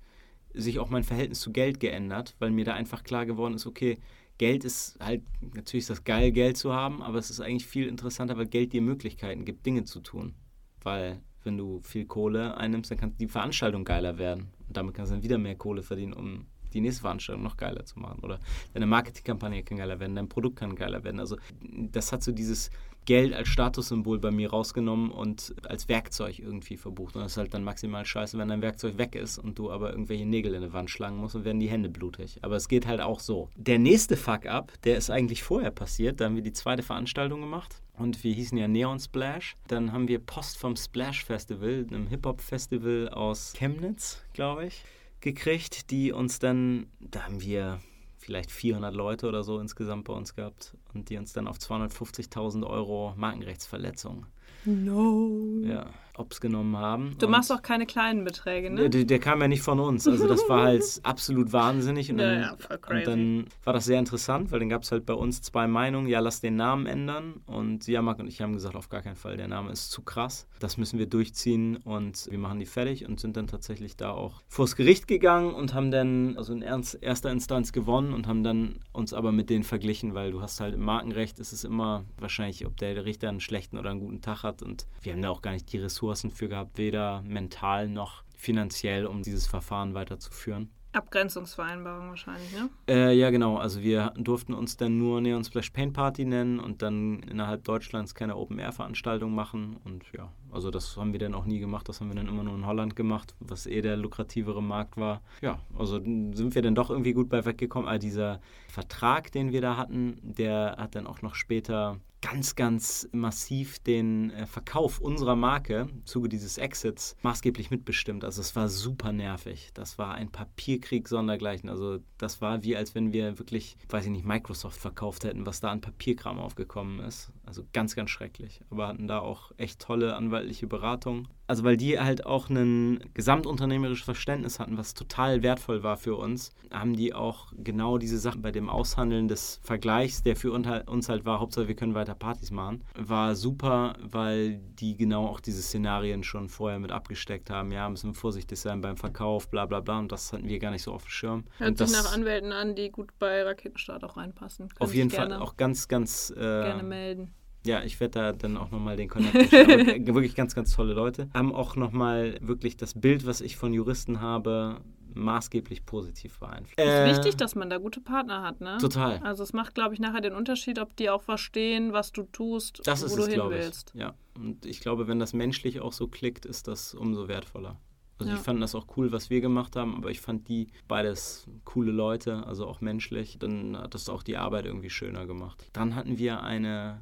sich auch mein Verhältnis zu Geld geändert, weil mir da einfach klar geworden ist, okay, Geld ist halt, natürlich ist das geil, Geld zu haben, aber es ist eigentlich viel interessanter, weil Geld dir Möglichkeiten gibt, Dinge zu tun. Weil wenn du viel Kohle einnimmst, dann kann die Veranstaltung geiler werden. Und damit kannst du dann wieder mehr Kohle verdienen, um die nächste Veranstaltung noch geiler zu machen. Oder deine Marketingkampagne kann geiler werden, dein Produkt kann geiler werden. Also das hat so dieses Geld als Statussymbol bei mir rausgenommen und als Werkzeug irgendwie verbucht. Und das ist halt dann maximal scheiße, wenn dein Werkzeug weg ist und du aber irgendwelche Nägel in die Wand schlagen musst und werden die Hände blutig. Aber es geht halt auch so. Der nächste Fuck-up, der ist eigentlich vorher passiert. Da haben wir die zweite Veranstaltung gemacht. Und wir hießen ja Neon Splash. Dann haben wir Post vom Splash Festival, einem Hip-Hop-Festival aus Chemnitz, glaube ich gekriegt, die uns dann, da haben wir vielleicht 400 Leute oder so insgesamt bei uns gehabt und die uns dann auf 250.000 Euro Markenrechtsverletzung no. ja, Ops genommen haben. Du und machst auch keine kleinen Beträge, ne? Der, der, kam ja nicht von uns. Also das war halt absolut wahnsinnig. Und dann, ja, ja, und dann war das sehr interessant, weil dann gab es halt bei uns zwei Meinungen. Ja, lass den Namen ändern. Und Siamak und ich haben gesagt, auf gar keinen Fall, der Name ist zu krass. Das müssen wir durchziehen und wir machen die fertig und sind dann tatsächlich da auch vors Gericht gegangen und haben dann, also in erster Instanz gewonnen und haben dann uns aber mit denen verglichen, weil du hast halt im Markenrecht ist es immer wahrscheinlich, ob der Richter einen schlechten oder einen guten Tag hat und wir haben da auch gar nicht die Ressourcen Ressourcen für gehabt, weder mental noch finanziell, um dieses Verfahren weiterzuführen. Abgrenzungsvereinbarung wahrscheinlich, ne? Äh, ja, genau. Also wir durften uns dann nur Neon Splash Paint Party nennen und dann innerhalb Deutschlands keine Open-Air-Veranstaltung machen. Und ja, also das haben wir dann auch nie gemacht. Das haben wir dann immer nur in Holland gemacht, was eh der lukrativere Markt war. Ja, also sind wir dann doch irgendwie gut bei weggekommen. Aber dieser Vertrag, den wir da hatten, der hat dann auch noch später ganz, ganz massiv den äh, Verkauf unserer Marke im Zuge dieses Exits maßgeblich mitbestimmt. Also es war super nervig. Das war ein Papierkrieg sondergleichen. Also das war wie, als wenn wir wirklich, weiß ich nicht, Microsoft verkauft hätten, was da an Papierkram aufgekommen ist. Also ganz, ganz schrecklich. Aber hatten da auch echt tolle anwaltliche Beratung. Also weil die halt auch ein gesamtunternehmerisches Verständnis hatten, was total wertvoll war für uns, haben die auch genau diese Sachen bei dem Aushandeln des Vergleichs, der für uns halt war, Hauptsache wir können weiter Partys machen, war super, weil die genau auch diese Szenarien schon vorher mit abgesteckt haben. Ja, müssen wir vorsichtig sein beim Verkauf, bla bla bla. Und das hatten wir gar nicht so auf dem Schirm. Hört sich nach Anwälten an, die gut bei Raketenstart auch reinpassen. Können auf jeden Fall auch ganz, ganz... Äh, gerne melden. Ja, ich werde da dann auch nochmal den Connect stellen. wirklich ganz, ganz tolle Leute. Haben auch nochmal wirklich das Bild, was ich von Juristen habe, maßgeblich positiv beeinflusst. Es ist äh, wichtig, dass man da gute Partner hat, ne? Total. Also es macht, glaube ich, nachher den Unterschied, ob die auch verstehen, was du tust, das wo ist du es, hin willst. Ich. Ja, und ich glaube, wenn das menschlich auch so klickt, ist das umso wertvoller. Also Ja. ich fand das auch cool, was wir gemacht haben, aber ich fand die beides coole Leute, also auch menschlich. Dann hat das auch die Arbeit irgendwie schöner gemacht. Dann hatten wir eine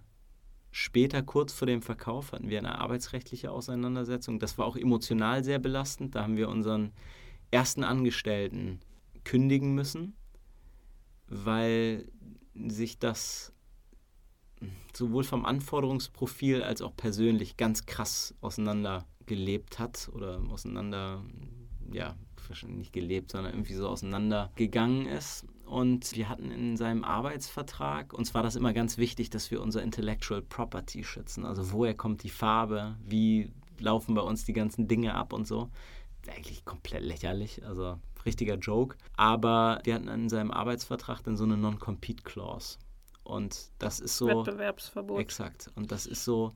später, kurz vor dem Verkauf, hatten wir eine arbeitsrechtliche Auseinandersetzung. Das war auch emotional sehr belastend. Da haben wir unseren ersten Angestellten kündigen müssen, weil sich das sowohl vom Anforderungsprofil als auch persönlich ganz krass auseinandergelebt hat oder auseinander, ja, wahrscheinlich nicht gelebt, sondern irgendwie so auseinandergegangen ist. Und wir hatten in seinem Arbeitsvertrag, uns war das immer ganz wichtig, dass wir unser Intellectual Property schützen. Also woher kommt die Farbe, wie laufen bei uns die ganzen Dinge ab und so. Eigentlich komplett lächerlich, also richtiger Joke. Aber wir hatten in seinem Arbeitsvertrag dann so eine Non-Compete-Clause. Und das ist so. Wettbewerbsverbot. Exakt. Und das ist so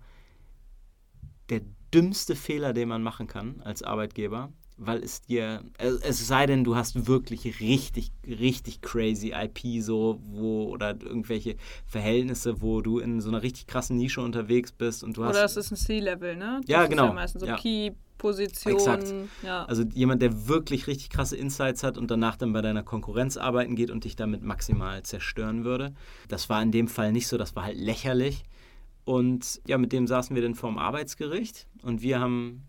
der dümmste Fehler, den man machen kann als Arbeitgeber, weil es dir, es sei denn, du hast wirklich richtig, richtig crazy IP so, wo, oder irgendwelche Verhältnisse, wo du in so einer richtig krassen Nische unterwegs bist und du hast. Oder es ist ein C-Level, ne? Das ja, genau. Ist ja meistens so ja. Key Position. Exakt. Ja. Also jemand, der wirklich richtig krasse Insights hat und danach dann bei deiner Konkurrenz arbeiten geht und dich damit maximal zerstören würde. Das war in dem Fall nicht so, das war halt lächerlich. Und ja, mit dem saßen wir dann vorm Arbeitsgericht und wir haben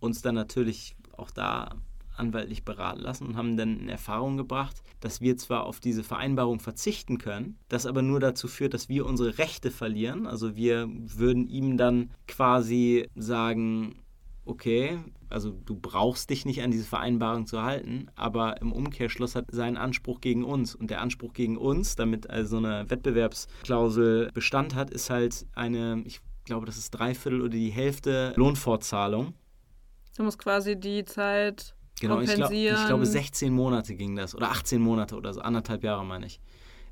uns dann natürlich auch da anwaltlich beraten lassen und haben dann in Erfahrung gebracht, dass wir zwar auf diese Vereinbarung verzichten können, das aber nur dazu führt, dass wir unsere Rechte verlieren. Also wir würden ihm dann quasi sagen, okay, also du brauchst dich nicht an diese Vereinbarung zu halten, aber im Umkehrschluss hat seinen Anspruch gegen uns. Und der Anspruch gegen uns, damit also eine Wettbewerbsklausel Bestand hat, ist halt eine, ich glaube, das ist Dreiviertel oder die Hälfte Lohnfortzahlung. Du musst quasi die Zeit Genau, ich, glaub, kompensieren. ich glaube 16 Monate ging das oder 18 Monate oder so, anderthalb Jahre meine ich.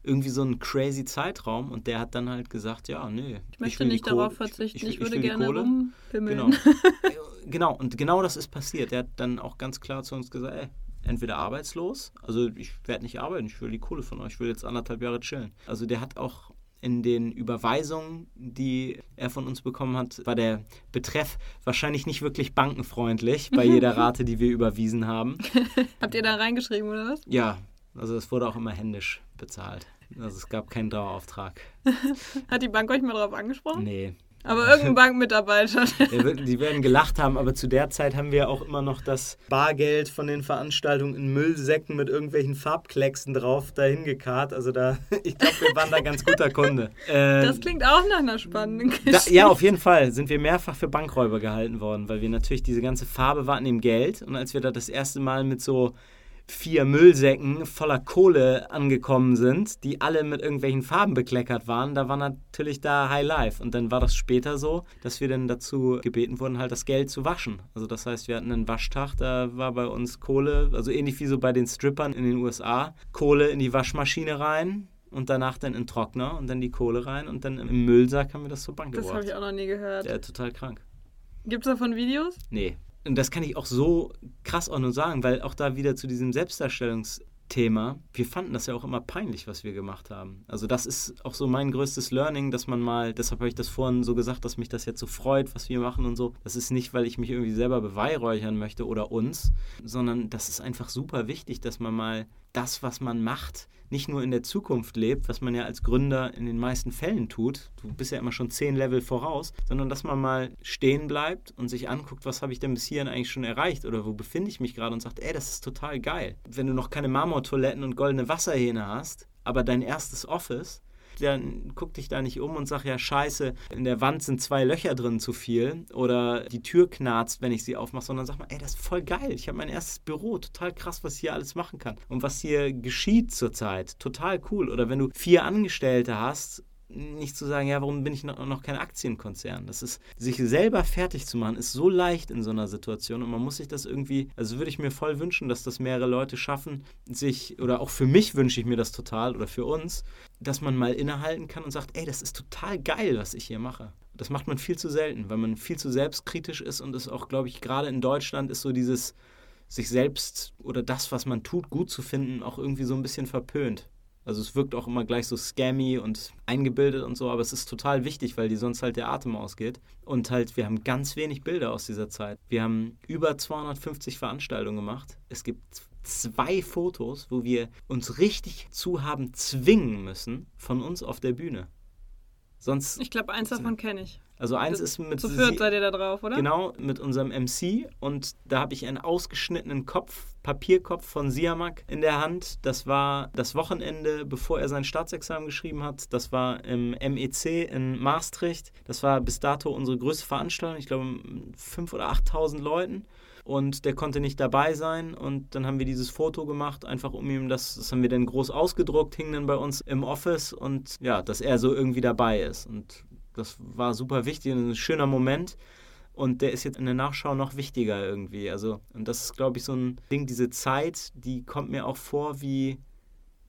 Irgendwie so ein crazy Zeitraum und der hat dann halt gesagt, ja, nee. ich möchte will die nicht Kohle- darauf verzichten, ich, würde will die gerne Kohle. rumpimmeln. Genau. genau, und genau das ist passiert. Der hat dann auch ganz klar zu uns gesagt, ey, entweder arbeitslos, also ich werde nicht arbeiten, ich will die Kohle von euch, ich will jetzt anderthalb Jahre chillen. Also der hat auch in den Überweisungen, die er von uns bekommen hat, war der Betreff wahrscheinlich nicht wirklich bankenfreundlich bei jeder Rate, die wir überwiesen haben. Habt ihr da reingeschrieben oder was? Ja, also es wurde auch immer händisch bezahlt. Also es gab keinen Dauerauftrag. Hat die Bank euch mal drauf angesprochen? Nee. Aber irgendein Bankmitarbeiter. Die werden gelacht haben, aber zu der Zeit haben wir auch immer noch das Bargeld von den Veranstaltungen in Müllsäcken mit irgendwelchen Farbklecksen drauf dahin gekarrt. Also da, ich glaube, wir waren da ganz guter Kunde. Äh, Das klingt auch nach einer spannenden da, Geschichte. ja, auf jeden Fall sind wir mehrfach für Bankräuber gehalten worden, weil wir natürlich diese ganze Farbe war an dem Geld. Und als wir da das erste Mal mit so vier Müllsäcken voller Kohle angekommen sind, die alle mit irgendwelchen Farben bekleckert waren, da war natürlich da High Life. Und dann war das später so, dass wir dann dazu gebeten wurden, halt das Geld zu waschen. Also das heißt, wir hatten einen Waschtag, da war bei uns Kohle, also ähnlich wie so bei den Strippern in den USA, Kohle in die Waschmaschine rein. Und danach dann in Trockner und dann die Kohle rein und dann im Müllsack haben wir das zur Bank Das habe gebracht. ich auch noch nie gehört. Ja, total krank. Gibt es davon Videos? Nee. Und das kann ich auch so krass auch nur sagen, weil auch da wieder zu diesem Selbstdarstellungsthema, wir fanden das ja auch immer peinlich, was wir gemacht haben. Also das ist auch so mein größtes Learning, dass man mal, deshalb habe ich das vorhin so gesagt, dass mich das jetzt so freut, was wir machen und so. Das ist nicht, weil ich mich irgendwie selber beweihräuchern möchte oder uns, sondern das ist einfach super wichtig, dass man mal das, was man macht, nicht nur in der Zukunft lebt, was man ja als Gründer in den meisten Fällen tut. Du bist ja immer schon zehn Level voraus, sondern dass man mal stehen bleibt und sich anguckt, was habe ich denn bis hierhin eigentlich schon erreicht oder wo befinde ich mich gerade und sagt, ey, das ist total geil. Wenn du noch keine Marmortoiletten und goldene Wasserhähne hast, aber dein erstes Office, dann guck dich da nicht um und sag, ja, scheiße, in der Wand sind zwei Löcher drin zu viel oder die Tür knarzt, wenn ich sie aufmache, sondern sag mal, ey, das ist voll geil. Ich habe mein erstes Büro, total krass, was hier alles machen kann. Und was hier geschieht zurzeit, total cool. Oder wenn du vier Angestellte hast, nicht zu sagen, ja, warum bin ich noch, noch kein Aktienkonzern? Das ist, sich selber fertig zu machen, ist so leicht in so einer Situation und man muss sich das irgendwie, also würde ich mir voll wünschen, dass das mehrere Leute schaffen, sich, oder auch für mich wünsche ich mir das total oder für uns, dass man mal innehalten kann und sagt, ey, das ist total geil, was ich hier mache. Das macht man viel zu selten, weil man viel zu selbstkritisch ist und es auch, glaube ich, gerade in Deutschland ist so dieses, sich selbst oder das, was man tut, gut zu finden, auch irgendwie so ein bisschen verpönt. Also es wirkt auch immer gleich so scammy und eingebildet und so, aber es ist total wichtig, weil die sonst halt der Atem ausgeht. Und halt, wir haben ganz wenig Bilder aus dieser Zeit. Wir haben über 250 Veranstaltungen gemacht. Es gibt zwei Fotos, wo wir uns richtig zu haben zwingen müssen von uns auf der Bühne. Sonst. Ich glaube, eins davon kenne ich. Also eins ist mit. Zu viert seid ihr da drauf, oder? Genau, mit unserem MC. Und da habe ich einen ausgeschnittenen Kopf, Papierkopf von Siamak in der Hand. Das war das Wochenende, bevor er sein Staatsexamen geschrieben hat. Das war im MEC in Maastricht. Das war bis dato unsere größte Veranstaltung. Ich glaube, 5.000 oder 8.000 Leuten und der konnte nicht dabei sein. Und dann haben wir dieses Foto gemacht, einfach um ihm das, das haben wir dann groß ausgedruckt, hing dann bei uns im Office. Und ja, dass er so irgendwie dabei ist. Und das war super wichtig und ein schöner Moment. Und der ist jetzt in der Nachschau noch wichtiger irgendwie, also und das ist glaube ich so ein Ding, diese Zeit, die kommt mir auch vor wie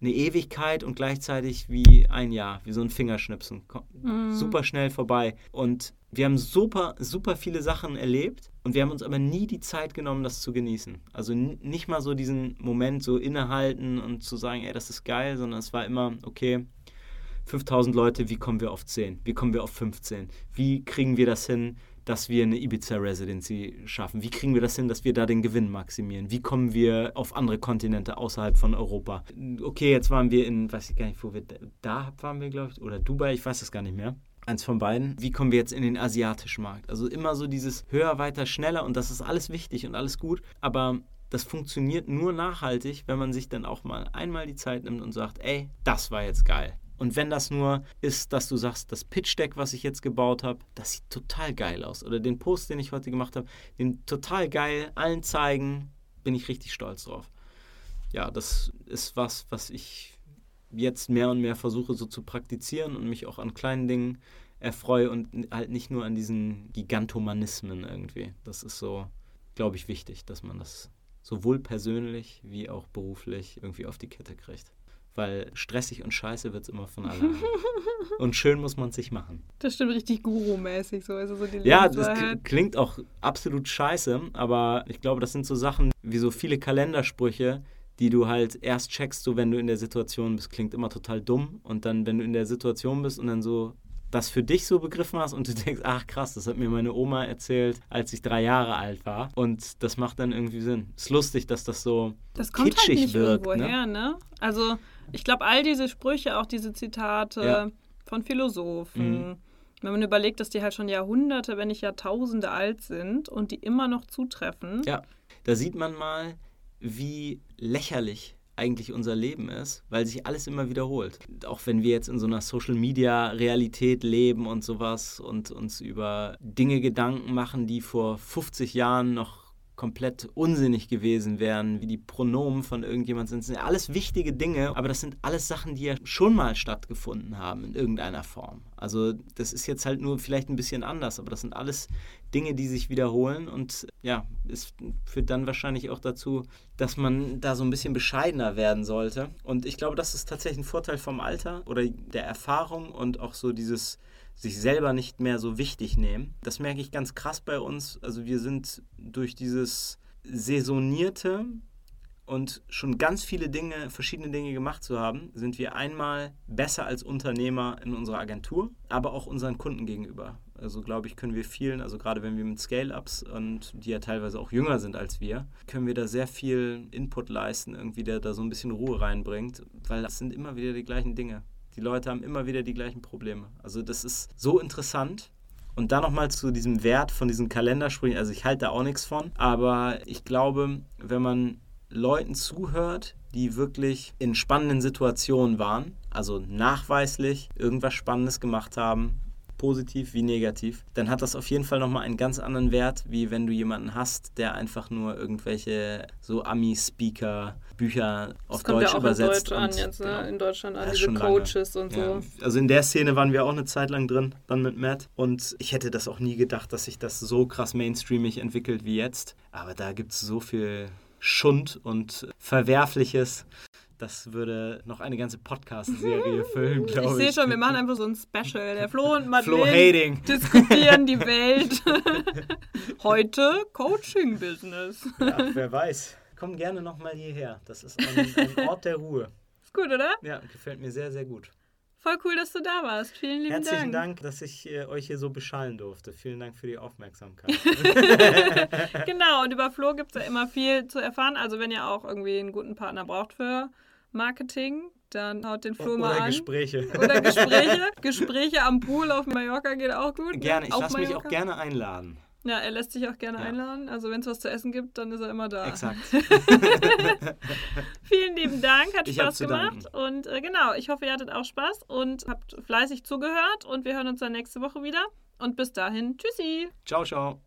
eine Ewigkeit und gleichzeitig wie ein Jahr, wie so ein Fingerschnipsen. Mm. Super schnell vorbei. Und wir haben super, super viele Sachen erlebt und wir haben uns aber nie die Zeit genommen, das zu genießen. Also nicht mal so diesen Moment so innehalten und zu sagen, ey, das ist geil, sondern es war immer, okay, 5000 Leute, wie kommen wir auf 10? Wie kommen wir auf 15? Wie kriegen wir das hin, dass wir eine Ibiza-Residency schaffen? Wie kriegen wir das hin, dass wir da den Gewinn maximieren? Wie kommen wir auf andere Kontinente außerhalb von Europa? Okay, jetzt waren wir in, weiß ich gar nicht, wo wir da waren wir, glaube ich, oder Dubai, ich weiß das gar nicht mehr. Eins von beiden. Wie kommen wir jetzt in den asiatischen Markt? Also immer so dieses höher, weiter, schneller und das ist alles wichtig und alles gut, aber das funktioniert nur nachhaltig, wenn man sich dann auch mal einmal die Zeit nimmt und sagt, ey, das war jetzt geil. Und wenn das nur ist, dass du sagst, das Pitch-Deck, was ich jetzt gebaut habe, das sieht total geil aus. Oder den Post, den ich heute gemacht habe, den total geil, allen zeigen, bin ich richtig stolz drauf. Ja, das ist was, was ich jetzt mehr und mehr versuche so zu praktizieren und mich auch an kleinen Dingen erfreue und halt nicht nur an diesen Gigantomanismen irgendwie. Das ist so, glaube ich, wichtig, dass man das sowohl persönlich wie auch beruflich irgendwie auf die Kette kriegt weil stressig und scheiße wird es immer von alleine. und schön muss man sich machen. Das stimmt richtig Guru-mäßig, so also so die Ja, das klingt auch absolut scheiße, aber ich glaube, das sind so Sachen wie so viele Kalendersprüche, die du halt erst checkst, so wenn du in der Situation bist, klingt immer total dumm und dann, wenn du in der Situation bist und dann so das für dich so begriffen hast und du denkst, ach krass, das hat mir meine Oma erzählt, als ich drei Jahre alt war. Und das macht dann irgendwie Sinn. Ist lustig, dass das so das kommt kitschig halt nicht wirkt. Irgendwo ne? her, ne? Also ich glaube, all diese Sprüche, auch diese Zitate Ja. von Philosophen, Mhm. wenn man überlegt, dass die halt schon Jahrhunderte, wenn nicht Jahrtausende alt sind und die immer noch zutreffen. Ja, da sieht man mal, wie lächerlich eigentlich unser Leben ist, weil sich alles immer wiederholt. Auch wenn wir jetzt in so einer Social-Media-Realität leben und sowas und uns über Dinge Gedanken machen, die vor 50 Jahren noch komplett unsinnig gewesen wären, wie die Pronomen von irgendjemand sind. Das sind alles wichtige Dinge, aber das sind alles Sachen, die ja schon mal stattgefunden haben in irgendeiner Form. Also das ist jetzt halt nur vielleicht ein bisschen anders, aber das sind alles Dinge, die sich wiederholen und ja, es führt dann wahrscheinlich auch dazu, dass man da so ein bisschen bescheidener werden sollte. Und ich glaube, das ist tatsächlich ein Vorteil vom Alter oder der Erfahrung und auch so dieses sich selber nicht mehr so wichtig nehmen. Das merke ich ganz krass bei uns. Also wir sind durch dieses saisonierte und schon ganz viele Dinge, verschiedene Dinge gemacht zu haben, sind wir einmal besser als Unternehmer in unserer Agentur, aber auch unseren Kunden gegenüber. Also glaube ich, können wir vielen, also gerade wenn wir mit Scale-Ups und die ja teilweise auch jünger sind als wir, können wir da sehr viel Input leisten, irgendwie der da so ein bisschen Ruhe reinbringt, weil das sind immer wieder die gleichen Dinge. Die Leute haben immer wieder die gleichen Probleme. Also das ist so interessant. Und dann nochmal zu diesem Wert von diesen Kalendersprüchen. Also ich halte da auch nichts von. Aber ich glaube, wenn man Leuten zuhört, die wirklich in spannenden Situationen waren, also nachweislich irgendwas Spannendes gemacht haben, positiv wie negativ, dann hat das auf jeden Fall nochmal einen ganz anderen Wert, wie wenn du jemanden hast, der einfach nur irgendwelche so Ami-Speaker Bücher auf Das kommt Deutsch ja auch übersetzt. in Deutsch an und- jetzt, ne? genau. In Deutschland an diese schon lange. Coaches und Ja, so. also in der Szene waren wir auch eine Zeit lang drin, dann mit Matt. Und ich hätte das auch nie gedacht, dass sich das so krass mainstreamig entwickelt wie jetzt. Aber da gibt es so viel Schund und Verwerfliches. Das würde noch eine ganze Podcast-Serie füllen, Ich glaube ich. sehe schon, wir machen einfach so ein Special. Der Flo und Madeleine diskutieren die Welt. Heute Coaching-Business. Ja, wer weiß. Komm gerne nochmal hierher. Das ist ein, ein Ort der Ruhe. Ist gut, oder? Ja, gefällt mir sehr, sehr gut. Voll cool, dass du da warst. Vielen lieben Herzlichen Dank. Dank, dass ich äh, euch hier so beschallen durfte. Vielen Dank für die Aufmerksamkeit. Genau, und über Flo gibt es ja immer viel zu erfahren. Also wenn ihr auch irgendwie einen guten Partner braucht für Marketing, dann haut den Flo Oder mal an. Gespräche. Oder Gespräche. Gespräche am Pool auf Mallorca geht auch gut. ne? Gerne, ich lasse mich auch gerne einladen. Ja, er lässt sich auch gerne Ja. einladen. Also wenn es was zu essen gibt, dann ist er immer da. Exakt. Vielen lieben Dank, hat Ich Spaß gemacht. Und äh, genau, ich hoffe, ihr hattet auch Spaß und habt fleißig zugehört. Und wir hören uns dann nächste Woche wieder. Und bis dahin, tschüssi. Ciao, ciao.